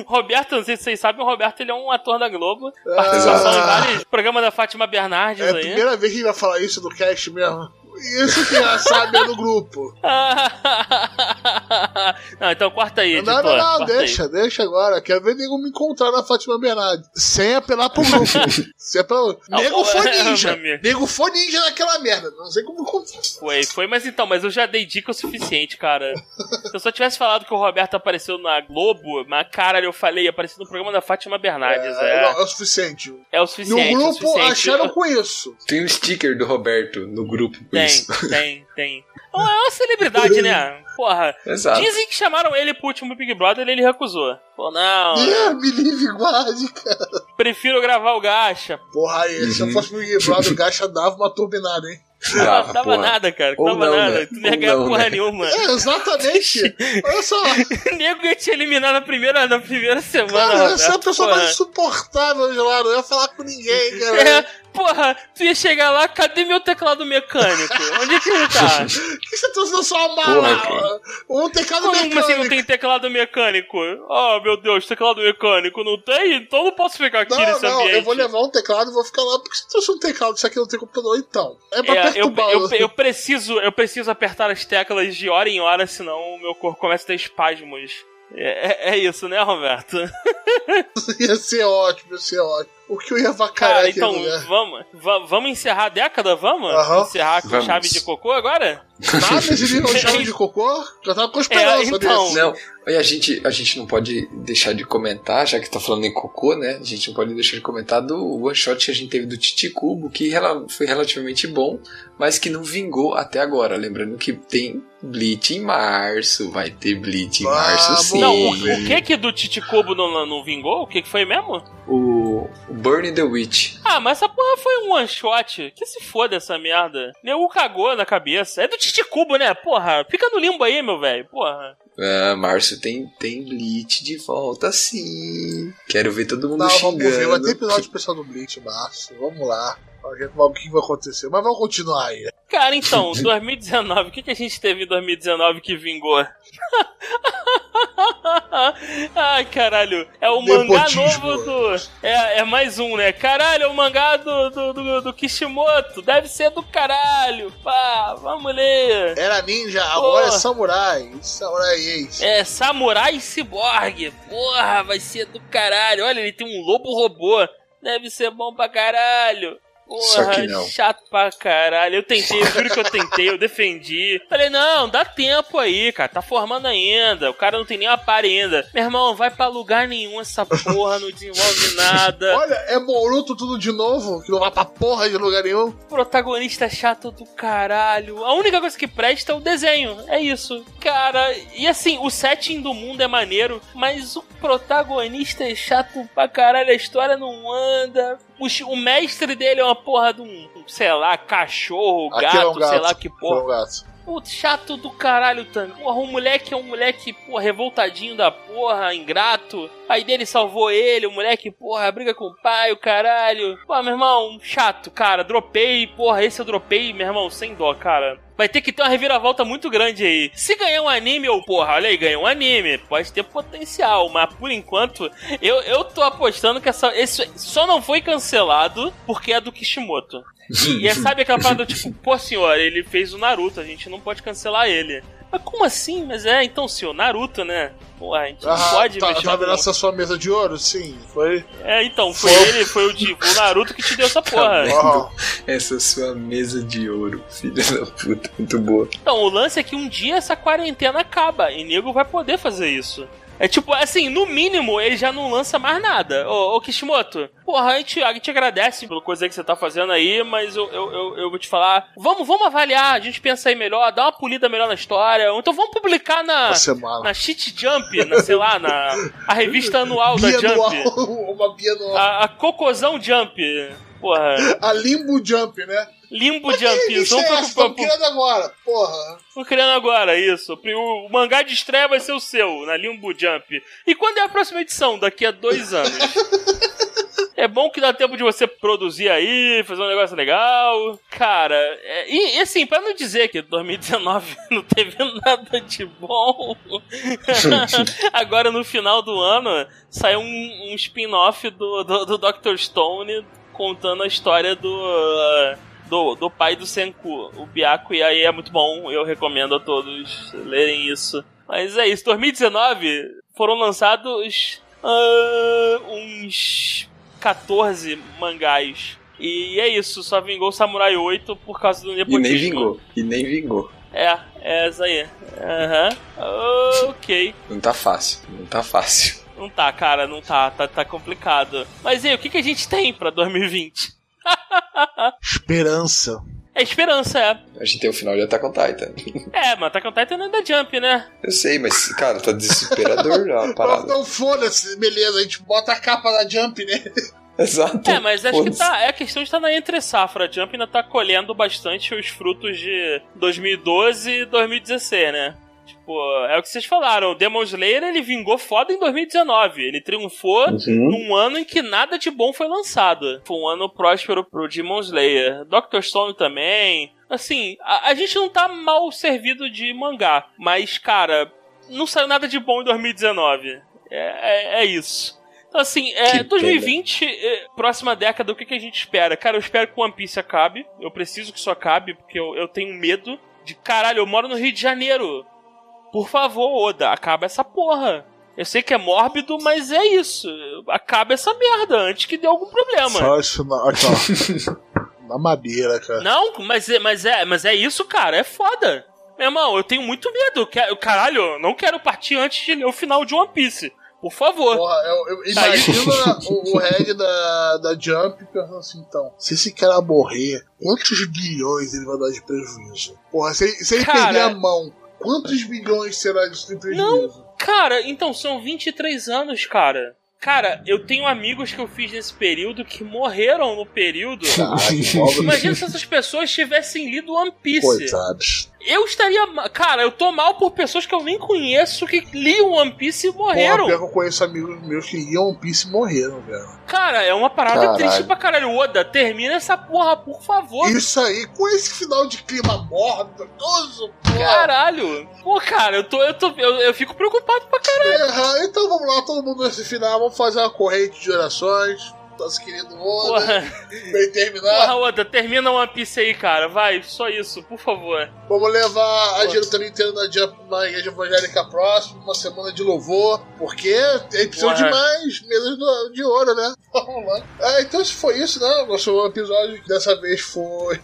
Roberto, não sei se vocês sabem, o Roberto ele é um ator da Globo. Participação em vários programas da Fátima Bernardes É a aí. primeira vez que gente vai falar isso do cast mesmo. Isso que já sabe é no grupo. não, então corta aí, Não, editor. não, não, corta aí. deixa, deixa agora. Quero ver nego me encontrar na Fátima Bernardes. Sem apelar pro grupo. Sem apelar. Nego ô, foi ninja. Nego foi ninja naquela merda. Não sei como. Foi, foi, mas então, mas eu já dei dica o suficiente, cara. Se eu só tivesse falado que o Roberto apareceu na Globo, mas caralho, eu falei, apareceu no programa da Fátima Bernardes. É, É, não, é o suficiente. é o No suficiente. é o grupo suficiente. acharam com isso. Tem um sticker do Roberto no grupo com Tem, tem, tem. É uma celebridade, né? Porra. Exato. Dizem que chamaram ele pro último Big Brother e ele recusou. Pô, não, É, me livre, guarde, cara. prefiro gravar o gacha. Porra, aí, se eu Uhum. fosse no Big Brother, o Gacha dava uma turbinada, hein? Não Dava, porra. nada, cara. Ou Não dava não, nada. né? Tu não ia ganhar não, porra né? nenhuma. É, exatamente. Olha só. O nego ia te eliminar na primeira, na primeira semana. Cara, essa é a pessoa porra. mais insuportável de lá. Não ia falar com ninguém, cara. É, porra, tu ia chegar lá, cadê meu teclado mecânico? Onde é que ele tá? Por que você trouxe na sua Porra, mala? Um teclado Como mecânico. assim não tem teclado mecânico? Oh, meu Deus, teclado mecânico não tem? Então eu não posso ficar aqui Não, nesse não, ambiente. eu vou levar um teclado e vou ficar lá. Por que você trouxe um teclado? Isso aqui não tem computador, então. É pra É, eu, perturbar. eu, eu preciso, eu preciso apertar as teclas de hora em hora, senão o meu corpo começa a ter espasmos. É, é- é isso, né, Roberto? ia ser ótimo, ia ser ótimo. O que eu ia vacalhar Cara, então, vamos, va- vamos encerrar a década, vamos? Aham. Encerrar com Vamos. chave de cocô agora? Nada de nível chave de cocô? Já tava com esperança É, então. desse. Não, e a gente, a gente não pode deixar de comentar, já que tá falando em cocô, né? A gente não pode deixar de comentar do one shot que a gente teve do Titi Cubo, que foi relativamente bom, mas que não vingou até agora. Lembrando que tem Bleach em março, vai ter Bleach em março Vamos. sim. Não, o, o que que do Titicubo não, não vingou? O que que foi mesmo? O, o Burn the Witch. Ah, mas essa porra foi um one shot. Que se foda essa merda. Nego cagou na cabeça. É do Titicubo, né? Porra, fica no limbo aí, meu velho. Porra. Ah, março tem, tem Bleach de volta sim. Quero ver todo mundo Não, vamos ver. Vai ter xingando. episódio especial do Bleach março. Vamos lá. O que vai acontecer. Mas vamos continuar aí. Cara, então, 2019, o que, que a gente teve em 2019 que vingou? Ai, caralho, é o mangá novo do. É, é mais um, né? Caralho, é o mangá do, do, do, do Kishimoto. Deve ser do caralho. Pá, vamos ler. Era ninja, agora Porra. é samurai. Samurai ex. É Samurai Cyborg. Porra, vai ser do caralho. Olha, ele tem um lobo robô. Deve ser bom pra caralho. Só Porra, que não. chato pra caralho. Eu tentei, eu juro que eu tentei, eu defendi. Falei, não, dá tempo aí, cara. Tá formando ainda. O cara não tem nem uma par ainda. Meu irmão, vai pra lugar nenhum essa porra, não desenvolve nada. Olha, é Boruto tudo de novo, que não vai pra porra de lugar nenhum. Protagonista chato do caralho. A única coisa que presta é o desenho. É isso. Cara, e assim, o setting do mundo é maneiro, mas o protagonista é chato pra caralho. A história não anda. O, o mestre dele é uma porra de um, sei lá, cachorro, gato, é um gato. sei lá que porra. É um gato. Chato do caralho, Tang. Porra, o moleque é um moleque, porra, revoltadinho da porra, ingrato. O pai dele salvou ele, o moleque, porra, briga com o pai, o caralho. Pô, meu irmão, chato, cara. Dropei, porra, esse eu dropei, meu irmão, sem dó, cara. Vai ter que ter uma reviravolta muito grande aí. Se ganhar um anime, ou porra, olha aí, ganhou um anime. Pode ter potencial, mas por enquanto, eu, eu tô apostando que essa, esse só não foi cancelado porque é do Kishimoto. E, e sabe aquela parada tipo, pô senhor, ele fez o Naruto, a gente não pode cancelar ele. Mas como assim? Mas é, então, senhor, Naruto, né? Pô, a gente não Ah, pode tá, mexer tá vendo essa sua mesa de ouro? Sim, foi. É, então, foi Foi. ele, foi o, Di- o Naruto que te deu essa porra. Ó, Essa sua mesa de ouro, filha da puta, muito boa. Então, o lance é que um dia essa quarentena acaba e nego vai poder fazer isso. É tipo, assim, no mínimo ele já não lança mais nada. Ô, ô Kishimoto, porra, a gente, a gente agradece pela coisa que você tá fazendo aí, mas eu, eu, eu, eu vou te falar. Vamos, vamos avaliar, a gente pensa aí melhor, dá uma polida melhor na história. Então vamos publicar na, na Shit Jump, na, sei lá, na a revista anual da Jump. uma bianual. A, a Cocôzão Jump. Porra, A Limbo Jump, né? Limbo Mas revista Vamos é pro- essa? Tão pro- pro- criando agora, porra. Tô criando agora, isso. O, o mangá de estreia vai ser o seu, na Limbo Jump. E quando é a próxima edição? Daqui a dois anos. É bom que dá tempo de você produzir aí, fazer um negócio legal. Cara, é- e, e assim, pra não dizer que 2019 não teve nada de bom, agora no final do ano saiu um, um spin-off do, do, do Dr. Stone contando a história do. uh, do, do pai do Senku, o Byaku, e aí é muito bom, eu recomendo a todos lerem isso. Mas é isso, 2019 foram lançados ah, uns 14 mangás. E é isso, só vingou o Samurai 8 por causa do E nepotismo. nem vingou. E nem vingou. É, é essa aí. Aham. Ok. Não tá fácil. Não tá fácil. Não tá, cara, não tá, tá, tá complicado. Mas e aí, o que, que a gente tem pra 2020? Esperança. É esperança, é. A gente tem o final de Attack on Titan. É, mas Attack on Titan não é da Jump, né? Eu sei, mas, cara, tá desesperador já a parada. Então foda-se, beleza, a gente bota a capa da Jump, né? Exato. É, mas acho que tá. É a questão de estar na entre safra. A Jump ainda tá colhendo bastante os frutos de 2012 e 2016, né? Tipo, é o que vocês falaram. O Demon Slayer ele vingou foda em 2019. Ele triunfou Uhum. num ano em que nada de bom foi lançado. Foi um ano próspero pro Demon Slayer. Doctor Stone também. Assim, a, a gente não tá mal servido de mangá. Mas, cara, não saiu nada de bom em 2019. É, é, é isso. Então, assim, é, Que 2020, é, próxima década, o que, que a gente espera? Cara, eu espero que One Piece acabe. Eu preciso que isso acabe, porque eu, eu tenho medo de. Caralho, eu moro no Rio de Janeiro. Por favor, Oda, acaba essa porra. Eu sei que é mórbido, mas é isso. Acaba essa merda antes que dê algum problema. Só isso na, aqui, ó. na madeira, cara. Não, mas é, mas, é, mas é isso, cara. É foda. Meu irmão, eu tenho muito medo. Eu quero- Caralho, eu não quero partir antes de ler o final de One Piece. Por favor. Porra, eu, eu Tá imagina o, o Red da, da Jump pensando assim, então, se esse cara morrer, quantos bilhões ele vai dar de prejuízo? Porra, se, se ele Cara- perder a mão, quantos bilhões será de prejuízo? Cara, então são 23 anos, cara. Cara, eu tenho amigos que eu fiz nesse período que morreram no período. Imagina se essas pessoas tivessem lido One Piece. Coitados. Eu estaria. Cara, eu tô mal por pessoas que eu nem conheço que liam One Piece e morreram. pior que eu conheço amigos meus que liam One Piece e morreram, velho. Cara, é uma parada Caralho. triste pra caralho. Oda, termina essa porra, por favor. Isso aí, com esse final de clima mordoso, porra. Caralho! Pô, cara, eu tô. Eu, tô eu, eu fico preocupado pra caralho. Erra. Então vamos lá, todo mundo nesse final, vamos fazer uma corrente de orações. Nosso querido Oda, Porra, bem terminar. porra, Oda, termina One Piece aí, cara. Vai, só isso, por favor. Vamos levar a Pô. diretoria inteira da Jump na igreja evangélica próxima, uma semana de louvor, porque precisa Porra. de mais mesas do- de ouro, né? Vamos lá. É, então, se foi isso, né? Nosso episódio dessa vez foi.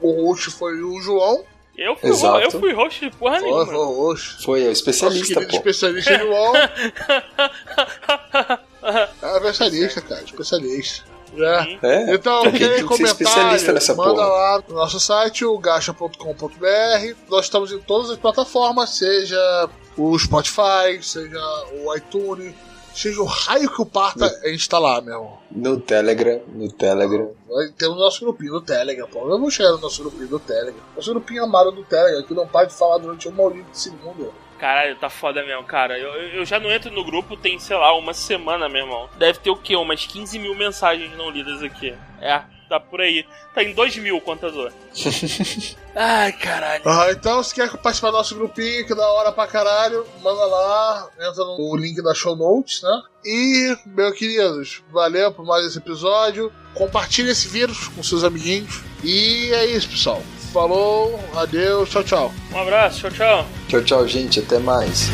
O host foi o João. Eu fui, Exato. eu fui host de porra Foi, nenhuma. foi. Foi, o Nosso especialista, querido pô. especialista João. É, especialista, cara, especialista. Já. É. Então, Tem que quem comentário, nessa manda porra. lá no nosso site, o gacha.com.br. Nós estamos em todas as plataformas, seja o Spotify, seja o iTunes, seja o raio que o parta, a gente tá lá, meu irmão. No Telegram, no Telegram. Ter o nosso grupinho do Telegram, pô. Eu vou chegar no nosso grupinho do Telegram. Nosso grupinho amado do Telegram, que não para de falar durante uma hora de segundo. Caralho, tá foda mesmo, cara. Eu, eu já não entro no grupo tem, sei lá, uma semana, meu irmão. Deve ter o quê? Umas 15 mil mensagens não lidas aqui. É, tá por aí. Tá em 2 mil, contador. Ai, caralho. Ah, então, se quer participar do nosso grupinho, que da hora pra caralho, manda lá, entra no link da show notes, né? E, meus queridos, valeu por mais esse episódio. Compartilhe esse vírus com seus amiguinhos. E é isso, pessoal. Falou, adeus, tchau, tchau. Um abraço, tchau, tchau. Tchau, tchau, gente, até mais.